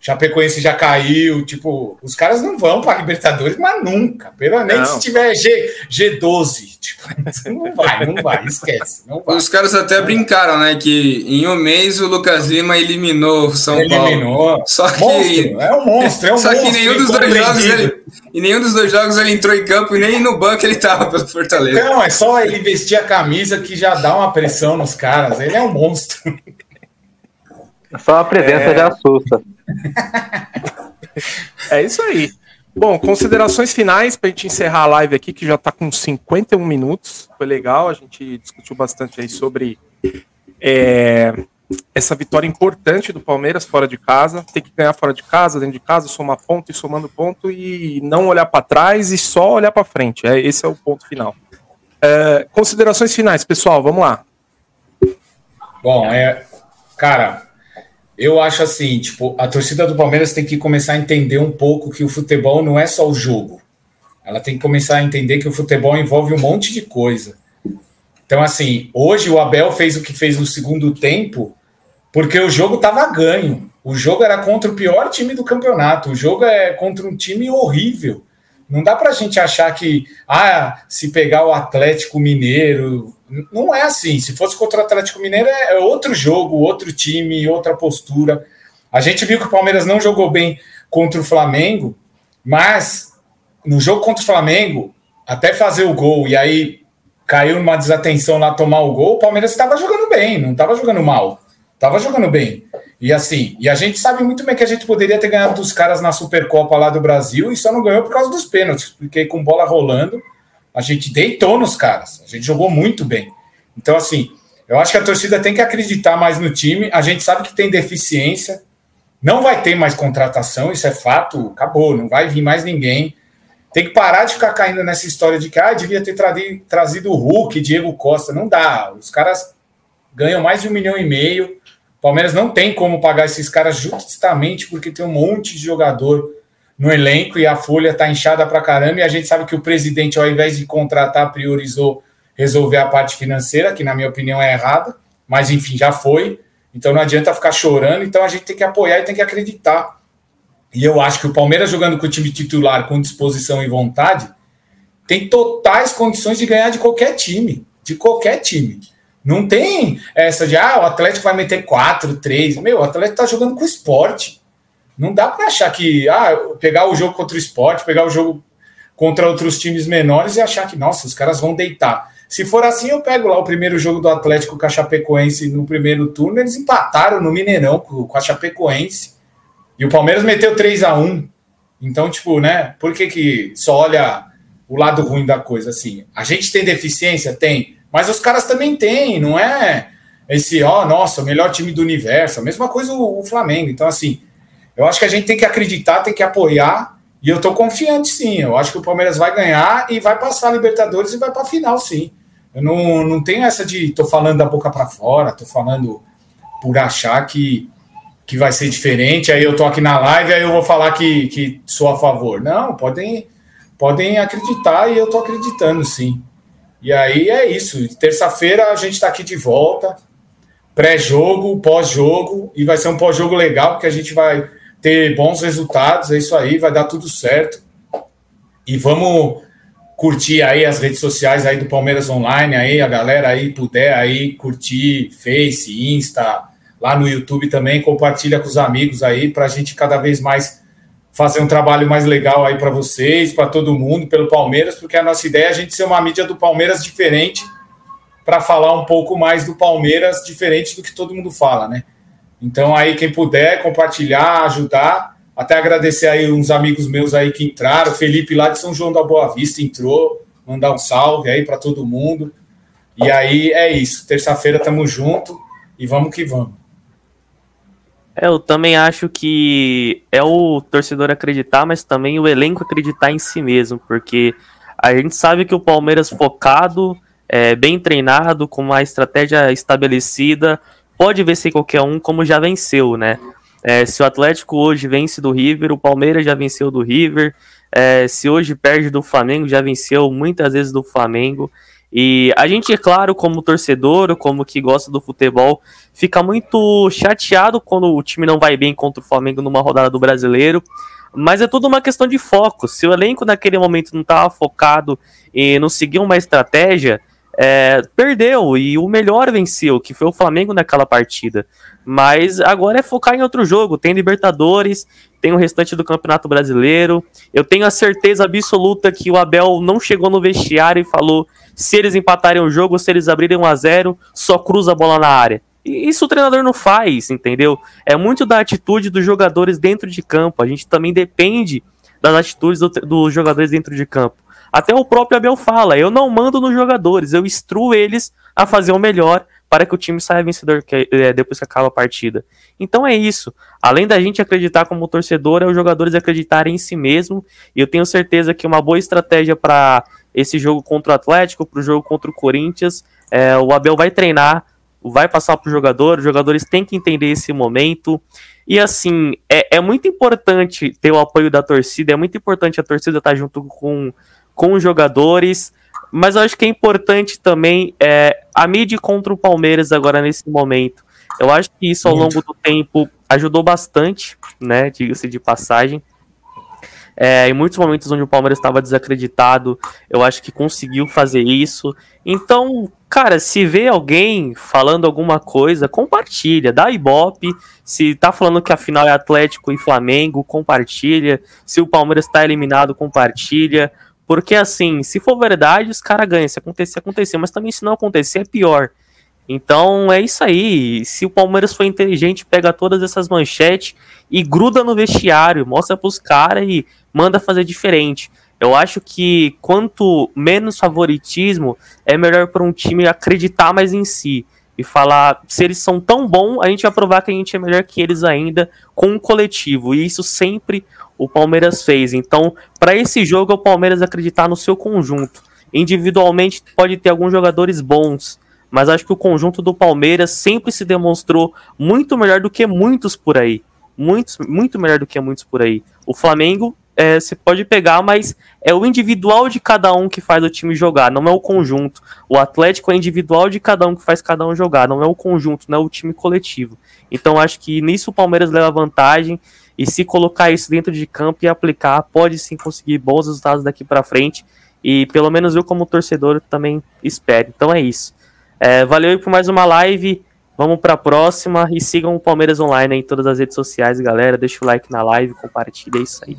Chapecoense já caiu, tipo, os caras não vão pra Libertadores, mas nunca. Pelo nem Não. se tiver G, G12. Tipo, não vai, não vai, esquece. Não vai. Os caras até brincaram, né? Que em um mês o Lucas Lima eliminou o São Paulo. Eliminou. Só que, Monstro, é um monstro, é um só que monstro nenhum dos dois jogos ele, em nenhum dos dois jogos ele entrou em campo e nem no banco ele tava pelo Fortaleza. Não, é só ele vestir a camisa que já dá uma pressão nos caras. Ele é um monstro. Só a presença já assusta. É isso aí. Bom, considerações finais pra gente encerrar a live aqui, que já tá com 51 minutos. Foi legal, a gente discutiu bastante aí sobre é, essa vitória importante do Palmeiras fora de casa. Tem que ganhar fora de casa, dentro de casa, somar ponto e somando ponto e não olhar para trás e só olhar para frente. É, esse é o ponto final. É, considerações finais, pessoal, vamos lá. Bom, é, cara, eu acho assim, tipo, a torcida do Palmeiras tem que começar a entender um pouco que o futebol não é só o jogo. Ela tem que começar a entender que o futebol envolve um monte de coisa. Então, assim, hoje o Abel fez o que fez no segundo tempo porque o jogo estava ganho. O jogo era contra o pior time do campeonato. O jogo é contra um time horrível. Não dá pra gente achar que, ah, se pegar o Atlético Mineiro. Não é assim. Se fosse contra o Atlético Mineiro, é é outro jogo, outro time, outra postura. A gente viu que o Palmeiras não jogou bem contra o Flamengo, mas no jogo contra o Flamengo, até fazer o gol e aí caiu numa desatenção lá tomar o gol, o Palmeiras estava jogando bem, não estava jogando mal. Estava jogando bem. E assim, e a gente sabe muito bem que a gente poderia ter ganhado dos caras na Supercopa lá do Brasil e só não ganhou por causa dos pênaltis, porque com bola rolando, a gente deitou nos caras. A gente jogou muito bem. Então, assim, eu acho que a torcida tem que acreditar mais no time. A gente sabe que tem deficiência. Não vai ter mais contratação, isso é fato. Acabou, não vai vir mais ninguém. Tem que parar de ficar caindo nessa história de que ah, devia ter trazido o Hulk, Diego Costa. Não dá. Os caras ganham mais de um milhão e meio. O Palmeiras não tem como pagar esses caras justamente porque tem um monte de jogador no elenco e a folha está inchada pra caramba. E a gente sabe que o presidente, ao invés de contratar, priorizou resolver a parte financeira, que na minha opinião é errada, mas enfim, já foi. Então não adianta ficar chorando. Então a gente tem que apoiar e tem que acreditar. E eu acho que o Palmeiras jogando com o time titular com disposição e vontade tem totais condições de ganhar de qualquer time, de qualquer time. Não tem essa de ah, o Atlético vai meter 4, 3. Meu, o Atlético tá jogando com esporte. Não dá para achar que ah, pegar o jogo contra o esporte, pegar o jogo contra outros times menores e achar que, nossa, os caras vão deitar. Se for assim, eu pego lá o primeiro jogo do Atlético com a Chapecoense no primeiro turno, eles empataram no Mineirão com a Chapecoense. E o Palmeiras meteu 3 a 1 Então, tipo, né? Por que, que só olha o lado ruim da coisa assim? A gente tem deficiência? Tem. Mas os caras também têm, não é esse, ó, nossa, o melhor time do universo. A mesma coisa o, o Flamengo. Então, assim, eu acho que a gente tem que acreditar, tem que apoiar. E eu tô confiante, sim. Eu acho que o Palmeiras vai ganhar e vai passar a Libertadores e vai pra final, sim. Eu não, não tenho essa de tô falando da boca para fora, tô falando por achar que que vai ser diferente, aí eu tô aqui na live, aí eu vou falar que, que sou a favor. Não, podem, podem acreditar e eu tô acreditando sim. E aí é isso. Terça-feira a gente está aqui de volta, pré-jogo, pós-jogo, e vai ser um pós-jogo legal, porque a gente vai ter bons resultados, é isso aí, vai dar tudo certo. E vamos curtir aí as redes sociais aí do Palmeiras Online, aí a galera aí puder aí curtir Face, Insta, lá no YouTube também, compartilha com os amigos aí, para a gente cada vez mais fazer um trabalho mais legal aí para vocês, para todo mundo, pelo Palmeiras, porque a nossa ideia é a gente ser uma mídia do Palmeiras diferente, para falar um pouco mais do Palmeiras diferente do que todo mundo fala, né? Então aí quem puder compartilhar, ajudar, até agradecer aí uns amigos meus aí que entraram, Felipe lá de São João da Boa Vista entrou, mandar um salve aí para todo mundo. E aí é isso, terça-feira tamo junto e vamos que vamos. É, eu também acho que é o torcedor acreditar, mas também o elenco acreditar em si mesmo, porque a gente sabe que o Palmeiras focado, é, bem treinado, com uma estratégia estabelecida, pode vencer qualquer um, como já venceu, né? É, se o Atlético hoje vence do River, o Palmeiras já venceu do River. É, se hoje perde do Flamengo, já venceu muitas vezes do Flamengo. E a gente, é claro, como torcedor, como que gosta do futebol, fica muito chateado quando o time não vai bem contra o Flamengo numa rodada do brasileiro. Mas é tudo uma questão de foco. Se o elenco naquele momento não estava focado e não seguir uma estratégia, é, perdeu e o melhor venceu, que foi o Flamengo naquela partida. Mas agora é focar em outro jogo. Tem Libertadores, tem o restante do Campeonato Brasileiro. Eu tenho a certeza absoluta que o Abel não chegou no vestiário e falou se eles empatarem o jogo, se eles abrirem 1 a 0 só cruza a bola na área. E isso o treinador não faz, entendeu? É muito da atitude dos jogadores dentro de campo. A gente também depende das atitudes do, dos jogadores dentro de campo. Até o próprio Abel fala: eu não mando nos jogadores, eu instruo eles a fazer o melhor para que o time saia vencedor que, é, depois que acaba a partida. Então é isso. Além da gente acreditar como torcedor, é os jogadores acreditarem em si mesmo. E eu tenho certeza que uma boa estratégia para esse jogo contra o Atlético, para o jogo contra o Corinthians. É, o Abel vai treinar, vai passar para o jogador, os jogadores têm que entender esse momento. E assim, é, é, muito importante ter o apoio da torcida, é muito importante a torcida estar junto com, com os jogadores, mas eu acho que é importante também é, a mídia contra o Palmeiras agora nesse momento. Eu acho que isso ao longo do tempo ajudou bastante, né? Diga-se de passagem. É, em muitos momentos onde o Palmeiras estava desacreditado, eu acho que conseguiu fazer isso. Então, cara, se vê alguém falando alguma coisa, compartilha, dá ibope. Se tá falando que a final é Atlético e Flamengo, compartilha. Se o Palmeiras está eliminado, compartilha. Porque assim, se for verdade, os caras ganham. Se acontecer, acontecer. Mas também se não acontecer, é pior. Então é isso aí. Se o Palmeiras for inteligente, pega todas essas manchetes e gruda no vestiário, mostra pros caras e manda fazer diferente. Eu acho que quanto menos favoritismo, é melhor para um time acreditar mais em si e falar se eles são tão bons, a gente vai provar que a gente é melhor que eles ainda com um coletivo. E isso sempre o Palmeiras fez. Então, para esse jogo, é o Palmeiras acreditar no seu conjunto. Individualmente pode ter alguns jogadores bons, mas acho que o conjunto do Palmeiras sempre se demonstrou muito melhor do que muitos por aí. Muitos, muito melhor do que muitos por aí. O Flamengo é, você pode pegar, mas é o individual de cada um que faz o time jogar, não é o conjunto. O Atlético é individual de cada um que faz cada um jogar, não é o conjunto, não é o time coletivo. Então acho que nisso o Palmeiras leva vantagem e se colocar isso dentro de campo e aplicar, pode sim conseguir bons resultados daqui para frente. E pelo menos eu, como torcedor, também espero. Então é isso. É, valeu aí por mais uma live. Vamos para a próxima e sigam o Palmeiras Online em todas as redes sociais, galera. Deixa o like na live, compartilha, é isso aí.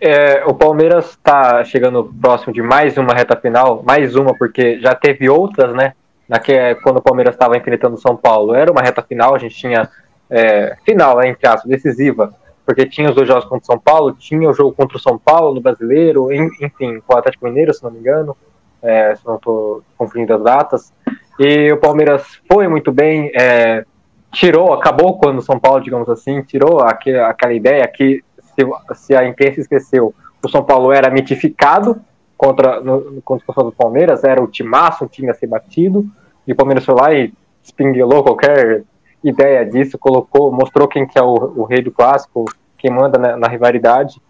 É, o Palmeiras está chegando próximo de mais uma reta final, mais uma, porque já teve outras, né? Naque, quando o Palmeiras estava enfrentando o São Paulo. Era uma reta final, a gente tinha é, final, né, entre aspas, decisiva, porque tinha os dois jogos contra o São Paulo, tinha o jogo contra o São Paulo no Brasileiro, enfim, com o Atlético Mineiro, se não me engano é, se não estou confundindo as datas. E o Palmeiras foi muito bem, é, tirou, acabou quando o São Paulo, digamos assim, tirou aquele, aquela ideia que se, se, a imprensa esqueceu, o São Paulo era mitificado contra, no, contra o do Palmeiras, era o timaço, um time a ser batido, e o Palmeiras foi lá e espinguelou qualquer ideia disso, colocou, mostrou quem que é o, o rei do clássico, quem manda na, na rivalidade.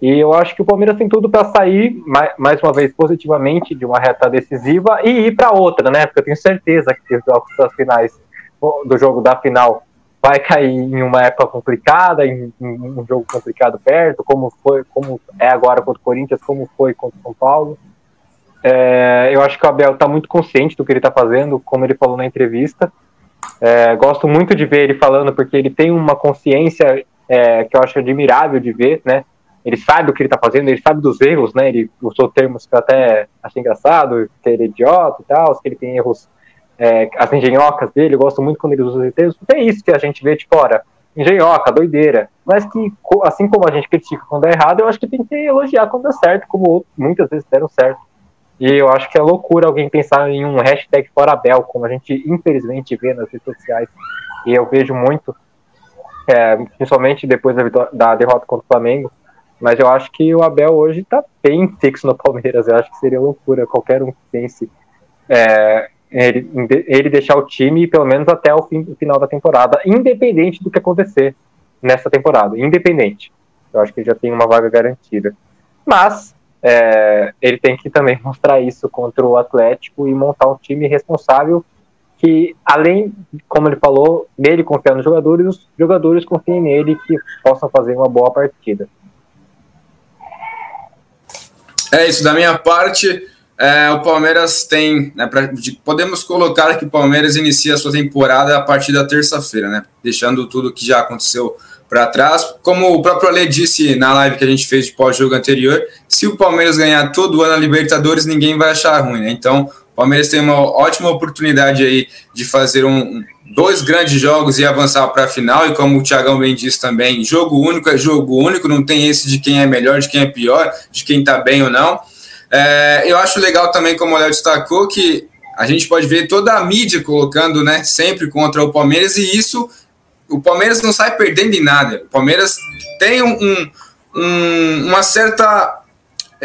E eu acho que o Palmeiras tem tudo para sair, mais, mais uma vez, positivamente de uma reta decisiva e ir para outra, né? Porque eu tenho certeza que os jogos das finais, do jogo da final, vai cair em uma época complicada, em, em, um jogo complicado perto, como foi, como é agora contra o Corinthians, como foi contra o São Paulo. É, eu acho que o Abel está muito consciente do que ele está fazendo, como ele falou na entrevista. É, gosto muito de ver ele falando, porque ele tem uma consciência é, que eu acho admirável de ver, né? Ele sabe o que ele está fazendo, ele sabe dos erros, né? Ele usou termos que eu até achei engraçado, que ele é idiota e tal, que ele tem erros é, as engenhocas dele, eu gosto muito quando ele usa os termos, porque é isso que a gente vê, tipo, ora, engenhoca, doideira. Mas que, assim como a gente critica quando é errado, eu acho que tem que elogiar quando é certo, como muitas vezes deram certo. E eu acho que é loucura alguém pensar em um hashtag fora Abel, como a gente infelizmente vê nas redes sociais. E eu vejo muito, é, principalmente depois da, da, derrota contra o Flamengo. Mas eu acho que o Abel hoje está bem fixo no Palmeiras. Eu acho que seria loucura qualquer um que pense é, ele, ele deixar o time pelo menos até o, fim, o final da temporada, independente do que acontecer nessa temporada, independente. Eu acho que ele já tem uma vaga garantida. Mas é, ele tem que também mostrar isso contra o Atlético e montar um time responsável que, além, como ele falou, nele confiar nos jogadores, os jogadores confiem nele que possam fazer uma boa partida. É isso, da minha parte, é, o Palmeiras tem, né, pra, de, podemos colocar que o Palmeiras inicia a sua temporada a partir da terça-feira, né, deixando tudo que já aconteceu para trás. Como o próprio Ale disse na live que a gente fez de pós-jogo anterior, se o Palmeiras ganhar todo ano a Libertadores, ninguém vai achar ruim, né? Então, o Palmeiras tem uma ótima oportunidade aí de fazer um, dois grandes jogos e avançar para a final. E como o Thiagão bem disse também, jogo único é jogo único, não tem esse de quem é melhor, de quem é pior, de quem está bem ou não. É, eu acho legal também, como o Léo destacou, que a gente pode ver toda a mídia colocando né, sempre contra o Palmeiras, e isso, o Palmeiras não sai perdendo em nada. O Palmeiras tem um, um, uma certa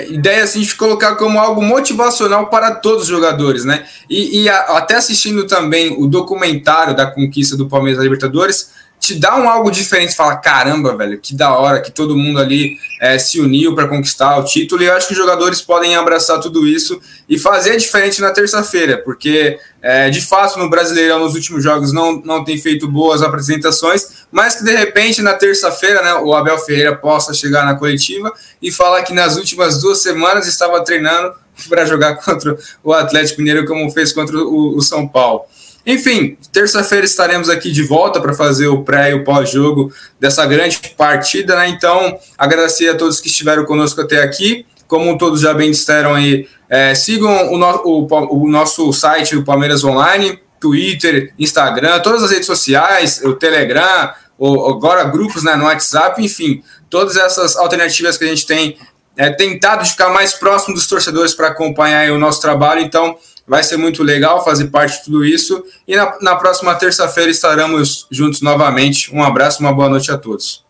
ideia assim, de colocar como algo motivacional para todos os jogadores, né? E, e a, até assistindo também o documentário da conquista do Palmeiras da Libertadores, te dá um algo diferente, fala, caramba, velho, que da hora que todo mundo ali é, se uniu para conquistar o título, e eu acho que os jogadores podem abraçar tudo isso e fazer diferente na terça-feira, porque é, de fato no Brasileirão nos últimos jogos não, não tem feito boas apresentações, mas que de repente na terça-feira né, o Abel Ferreira possa chegar na coletiva e falar que nas últimas duas semanas estava treinando para jogar contra o Atlético Mineiro, como fez contra o, o São Paulo. Enfim, terça-feira estaremos aqui de volta para fazer o pré e o pós-jogo dessa grande partida, né? Então, agradecer a todos que estiveram conosco até aqui. Como todos já bem disseram aí, é, sigam o, no, o, o nosso site, o Palmeiras Online, Twitter, Instagram, todas as redes sociais, o Telegram, o, agora grupos né, no WhatsApp, enfim, todas essas alternativas que a gente tem é, tentado ficar mais próximo dos torcedores para acompanhar o nosso trabalho. Então, Vai ser muito legal fazer parte de tudo isso. E na, na próxima terça-feira estaremos juntos novamente. Um abraço, uma boa noite a todos.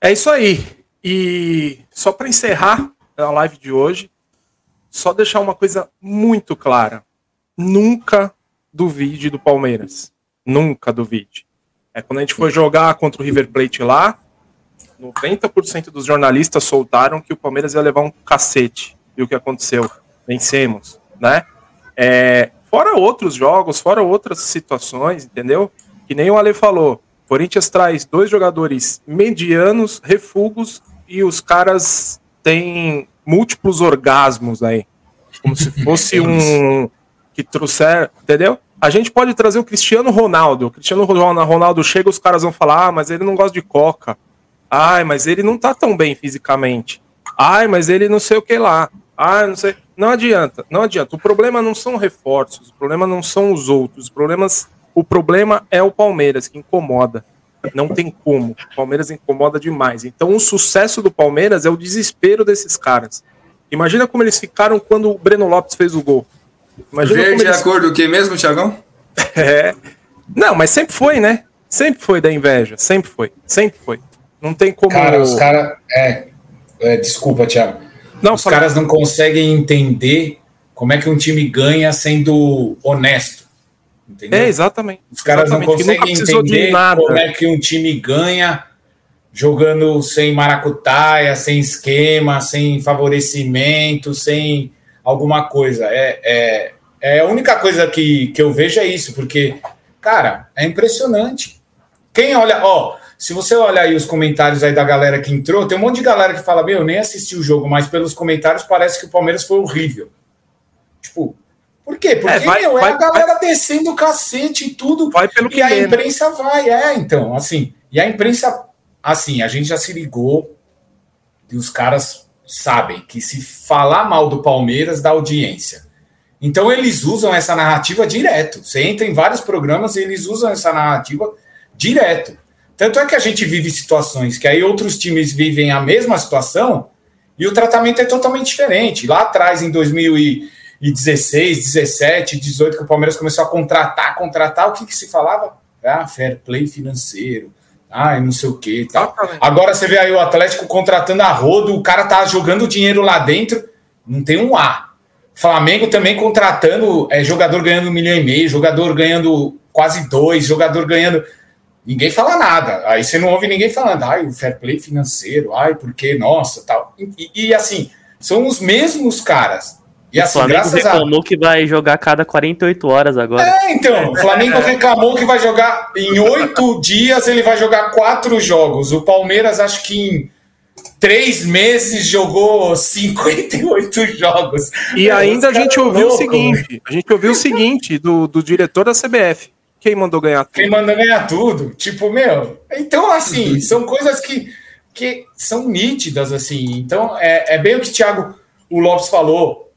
É isso aí. E só para encerrar a live de hoje, só deixar uma coisa muito clara. Nunca duvide do Palmeiras. Nunca duvide. É quando a gente foi jogar contra o River Plate lá, 90% dos jornalistas soltaram que o Palmeiras ia levar um cacete. E o que aconteceu? Vencemos, né? É, fora outros jogos, fora outras situações, entendeu? Que nem o Ale falou. Corinthians traz dois jogadores medianos, refugos, e os caras têm múltiplos orgasmos aí. Como se fosse um. que trouxer. Entendeu? A gente pode trazer o Cristiano Ronaldo. O Cristiano Ronaldo chega, os caras vão falar: ah, mas ele não gosta de coca. Ai, mas ele não tá tão bem fisicamente. Ai, mas ele não sei o que lá. Ah, não sei. Não adianta, não adianta. O problema não são reforços, o problema não são os outros. Os problemas, o problema é o Palmeiras que incomoda. Não tem como. O Palmeiras incomoda demais. Então, o sucesso do Palmeiras é o desespero desses caras. Imagina como eles ficaram quando o Breno Lopes fez o gol. Imagina Verde eles... é a cor do que mesmo, Thiagão? é. Não, mas sempre foi, né? Sempre foi da inveja. Sempre foi. Sempre foi. Não tem como. Cara, os caras. É, é, desculpa, Thiago. Não, Os caras não conseguem entender como é que um time ganha sendo honesto. Entendeu? É, exatamente. Os caras exatamente, não conseguem entender como é que um time ganha jogando sem maracutaia, sem esquema, sem favorecimento, sem alguma coisa. É, é, é a única coisa que, que eu vejo é isso, porque, cara, é impressionante. Quem olha, ó, se você olhar aí os comentários aí da galera que entrou, tem um monte de galera que fala, meu, nem assisti o jogo, mas pelos comentários parece que o Palmeiras foi horrível. Tipo, por quê? Porque, É, vai- meu, é vai- a galera descendo o cacete e tudo. Vai pelo que E a né? imprensa vai, é, então, assim. E a imprensa, assim, a gente já se ligou e os caras sabem que se falar mal do Palmeiras dá audiência. Então eles usam essa narrativa direto. Você entra em vários programas e eles usam essa narrativa direto. Tanto é que a gente vive situações que aí outros times vivem a mesma situação e o tratamento é totalmente diferente. Lá atrás, em 2016, 17, 18, que o Palmeiras começou a contratar, contratar, o que, que se falava? Ah, fair play financeiro. Ah, não sei o que tal. Agora você vê aí o Atlético contratando a rodo, o cara tá jogando dinheiro lá dentro, não tem um A. Flamengo também contratando é, jogador ganhando um milhão e meio, jogador ganhando quase dois, jogador ganhando. Ninguém fala nada. Aí você não ouve ninguém falando, ai, o fair play financeiro, ai, porque, nossa, tal. E, e, assim, são os mesmos caras. E o assim, Flamengo graças a. reclamou que vai jogar a cada 48 horas agora. É, então, o Flamengo reclamou que vai jogar em oito dias, ele vai jogar quatro jogos. O Palmeiras, acho que em três meses, jogou 58 jogos. E Meu, ainda a gente ouviu o loucos, seguinte: a gente ouviu o seguinte do, do diretor da CBF. Quem mandou ganhar tudo? Quem manda ganhar tudo. Tipo, meu. Então, assim, são coisas que, que são nítidas, assim. Então, é, é bem o que o Thiago o Lopes falou.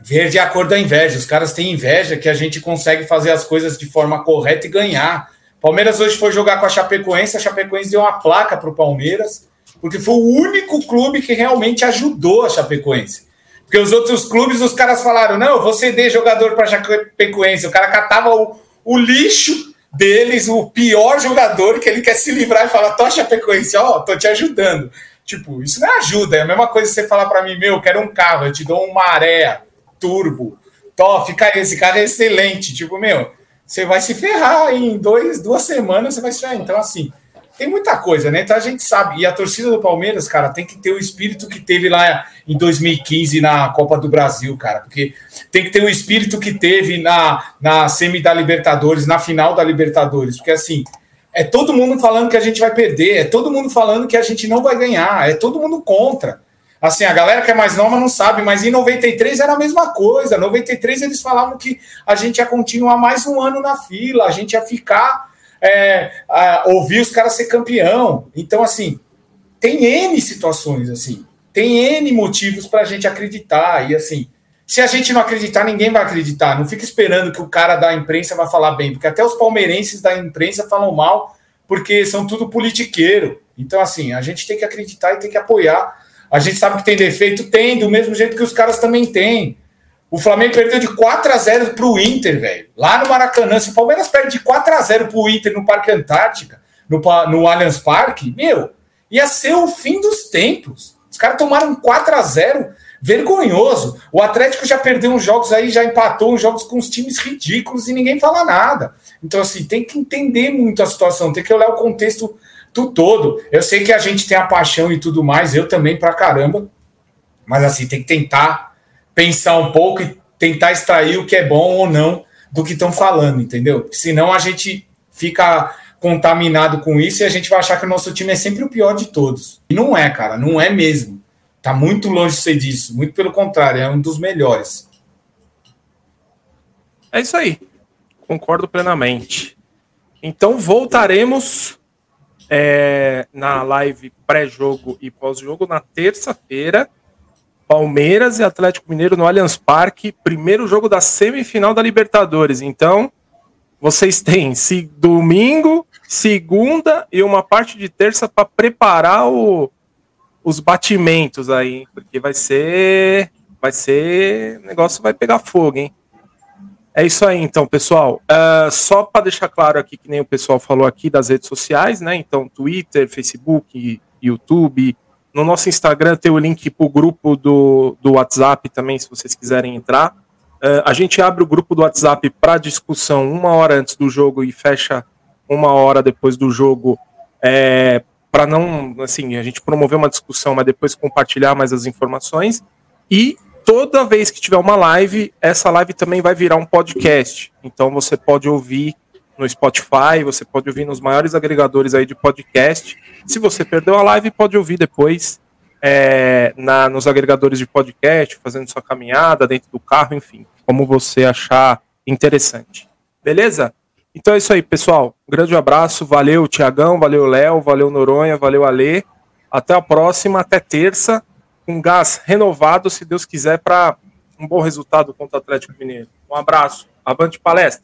Ver de acordo da inveja. Os caras têm inveja que a gente consegue fazer as coisas de forma correta e ganhar. Palmeiras hoje foi jogar com a Chapecoense, a Chapecoense deu uma placa para o Palmeiras, porque foi o único clube que realmente ajudou a Chapecoense. Porque os outros clubes, os caras falaram: não, eu vou ceder jogador para a Chapecoense. O cara catava o, o lixo deles, o pior jogador que ele quer se livrar e fala: tô Chapecoense, ó, tô te ajudando. Tipo, isso não é ajuda, é a mesma coisa você falar para mim: meu, eu quero um carro, eu te dou um maré turbo. Tó, fica esse carro é excelente. Tipo, meu, você vai se ferrar em dois, duas semanas, você vai se ferrar. Então, assim, tem muita coisa, né? Então a gente sabe. E a torcida do Palmeiras, cara, tem que ter o espírito que teve lá em 2015 na Copa do Brasil, cara. Porque tem que ter o espírito que teve na, na semi da Libertadores, na final da Libertadores. Porque assim, é todo mundo falando que a gente vai perder, é todo mundo falando que a gente não vai ganhar, é todo mundo contra. Assim, a galera que é mais nova não sabe, mas em 93 era a mesma coisa. Em 93 eles falavam que a gente ia continuar mais um ano na fila, a gente ia ficar é, a, ouvir os caras ser campeão. Então, assim, tem N situações, assim, tem N motivos para a gente acreditar. E assim, se a gente não acreditar, ninguém vai acreditar. Não fica esperando que o cara da imprensa vai falar bem, porque até os palmeirenses da imprensa falam mal, porque são tudo politiqueiro. Então, assim, a gente tem que acreditar e tem que apoiar. A gente sabe que tem defeito? Tem, do mesmo jeito que os caras também têm. O Flamengo perdeu de 4 a 0 para o Inter, velho. Lá no Maracanã. Se o Palmeiras perde de 4 a 0 para o Inter no Parque Antártica, no, no Allianz Parque, meu, ia ser o fim dos tempos. Os caras tomaram 4 a 0 vergonhoso. O Atlético já perdeu uns jogos aí, já empatou uns jogos com uns times ridículos e ninguém fala nada. Então, assim, tem que entender muito a situação, tem que olhar o contexto do todo. Eu sei que a gente tem a paixão e tudo mais, eu também pra caramba, mas assim, tem que tentar pensar um pouco e tentar extrair o que é bom ou não do que estão falando, entendeu? Senão a gente fica contaminado com isso e a gente vai achar que o nosso time é sempre o pior de todos. E não é, cara, não é mesmo. Tá muito longe de ser disso, muito pelo contrário, é um dos melhores. É isso aí. Concordo plenamente. Então voltaremos é, na live pré-jogo e pós-jogo na terça-feira. Palmeiras e Atlético Mineiro no Allianz Parque, primeiro jogo da semifinal da Libertadores. Então, vocês têm se domingo, segunda e uma parte de terça para preparar o, os batimentos aí, porque vai ser, vai ser, o negócio vai pegar fogo, hein? É isso aí, então, pessoal. Uh, só para deixar claro aqui, que nem o pessoal falou aqui das redes sociais, né? Então, Twitter, Facebook, YouTube. No nosso Instagram tem o link para o grupo do, do WhatsApp também, se vocês quiserem entrar. Uh, a gente abre o grupo do WhatsApp para discussão uma hora antes do jogo e fecha uma hora depois do jogo, é, para não, assim, a gente promover uma discussão, mas depois compartilhar mais as informações. E toda vez que tiver uma live, essa live também vai virar um podcast. Então você pode ouvir no Spotify, você pode ouvir nos maiores agregadores aí de podcast. Se você perdeu a live, pode ouvir depois é, na, nos agregadores de podcast, fazendo sua caminhada dentro do carro, enfim, como você achar interessante. Beleza? Então é isso aí, pessoal. Um grande abraço. Valeu, Tiagão. Valeu, Léo. Valeu, Noronha. Valeu, Alê. Até a próxima. Até terça. Com gás renovado, se Deus quiser, para um bom resultado contra o Atlético Mineiro. Um abraço. Avante palestra.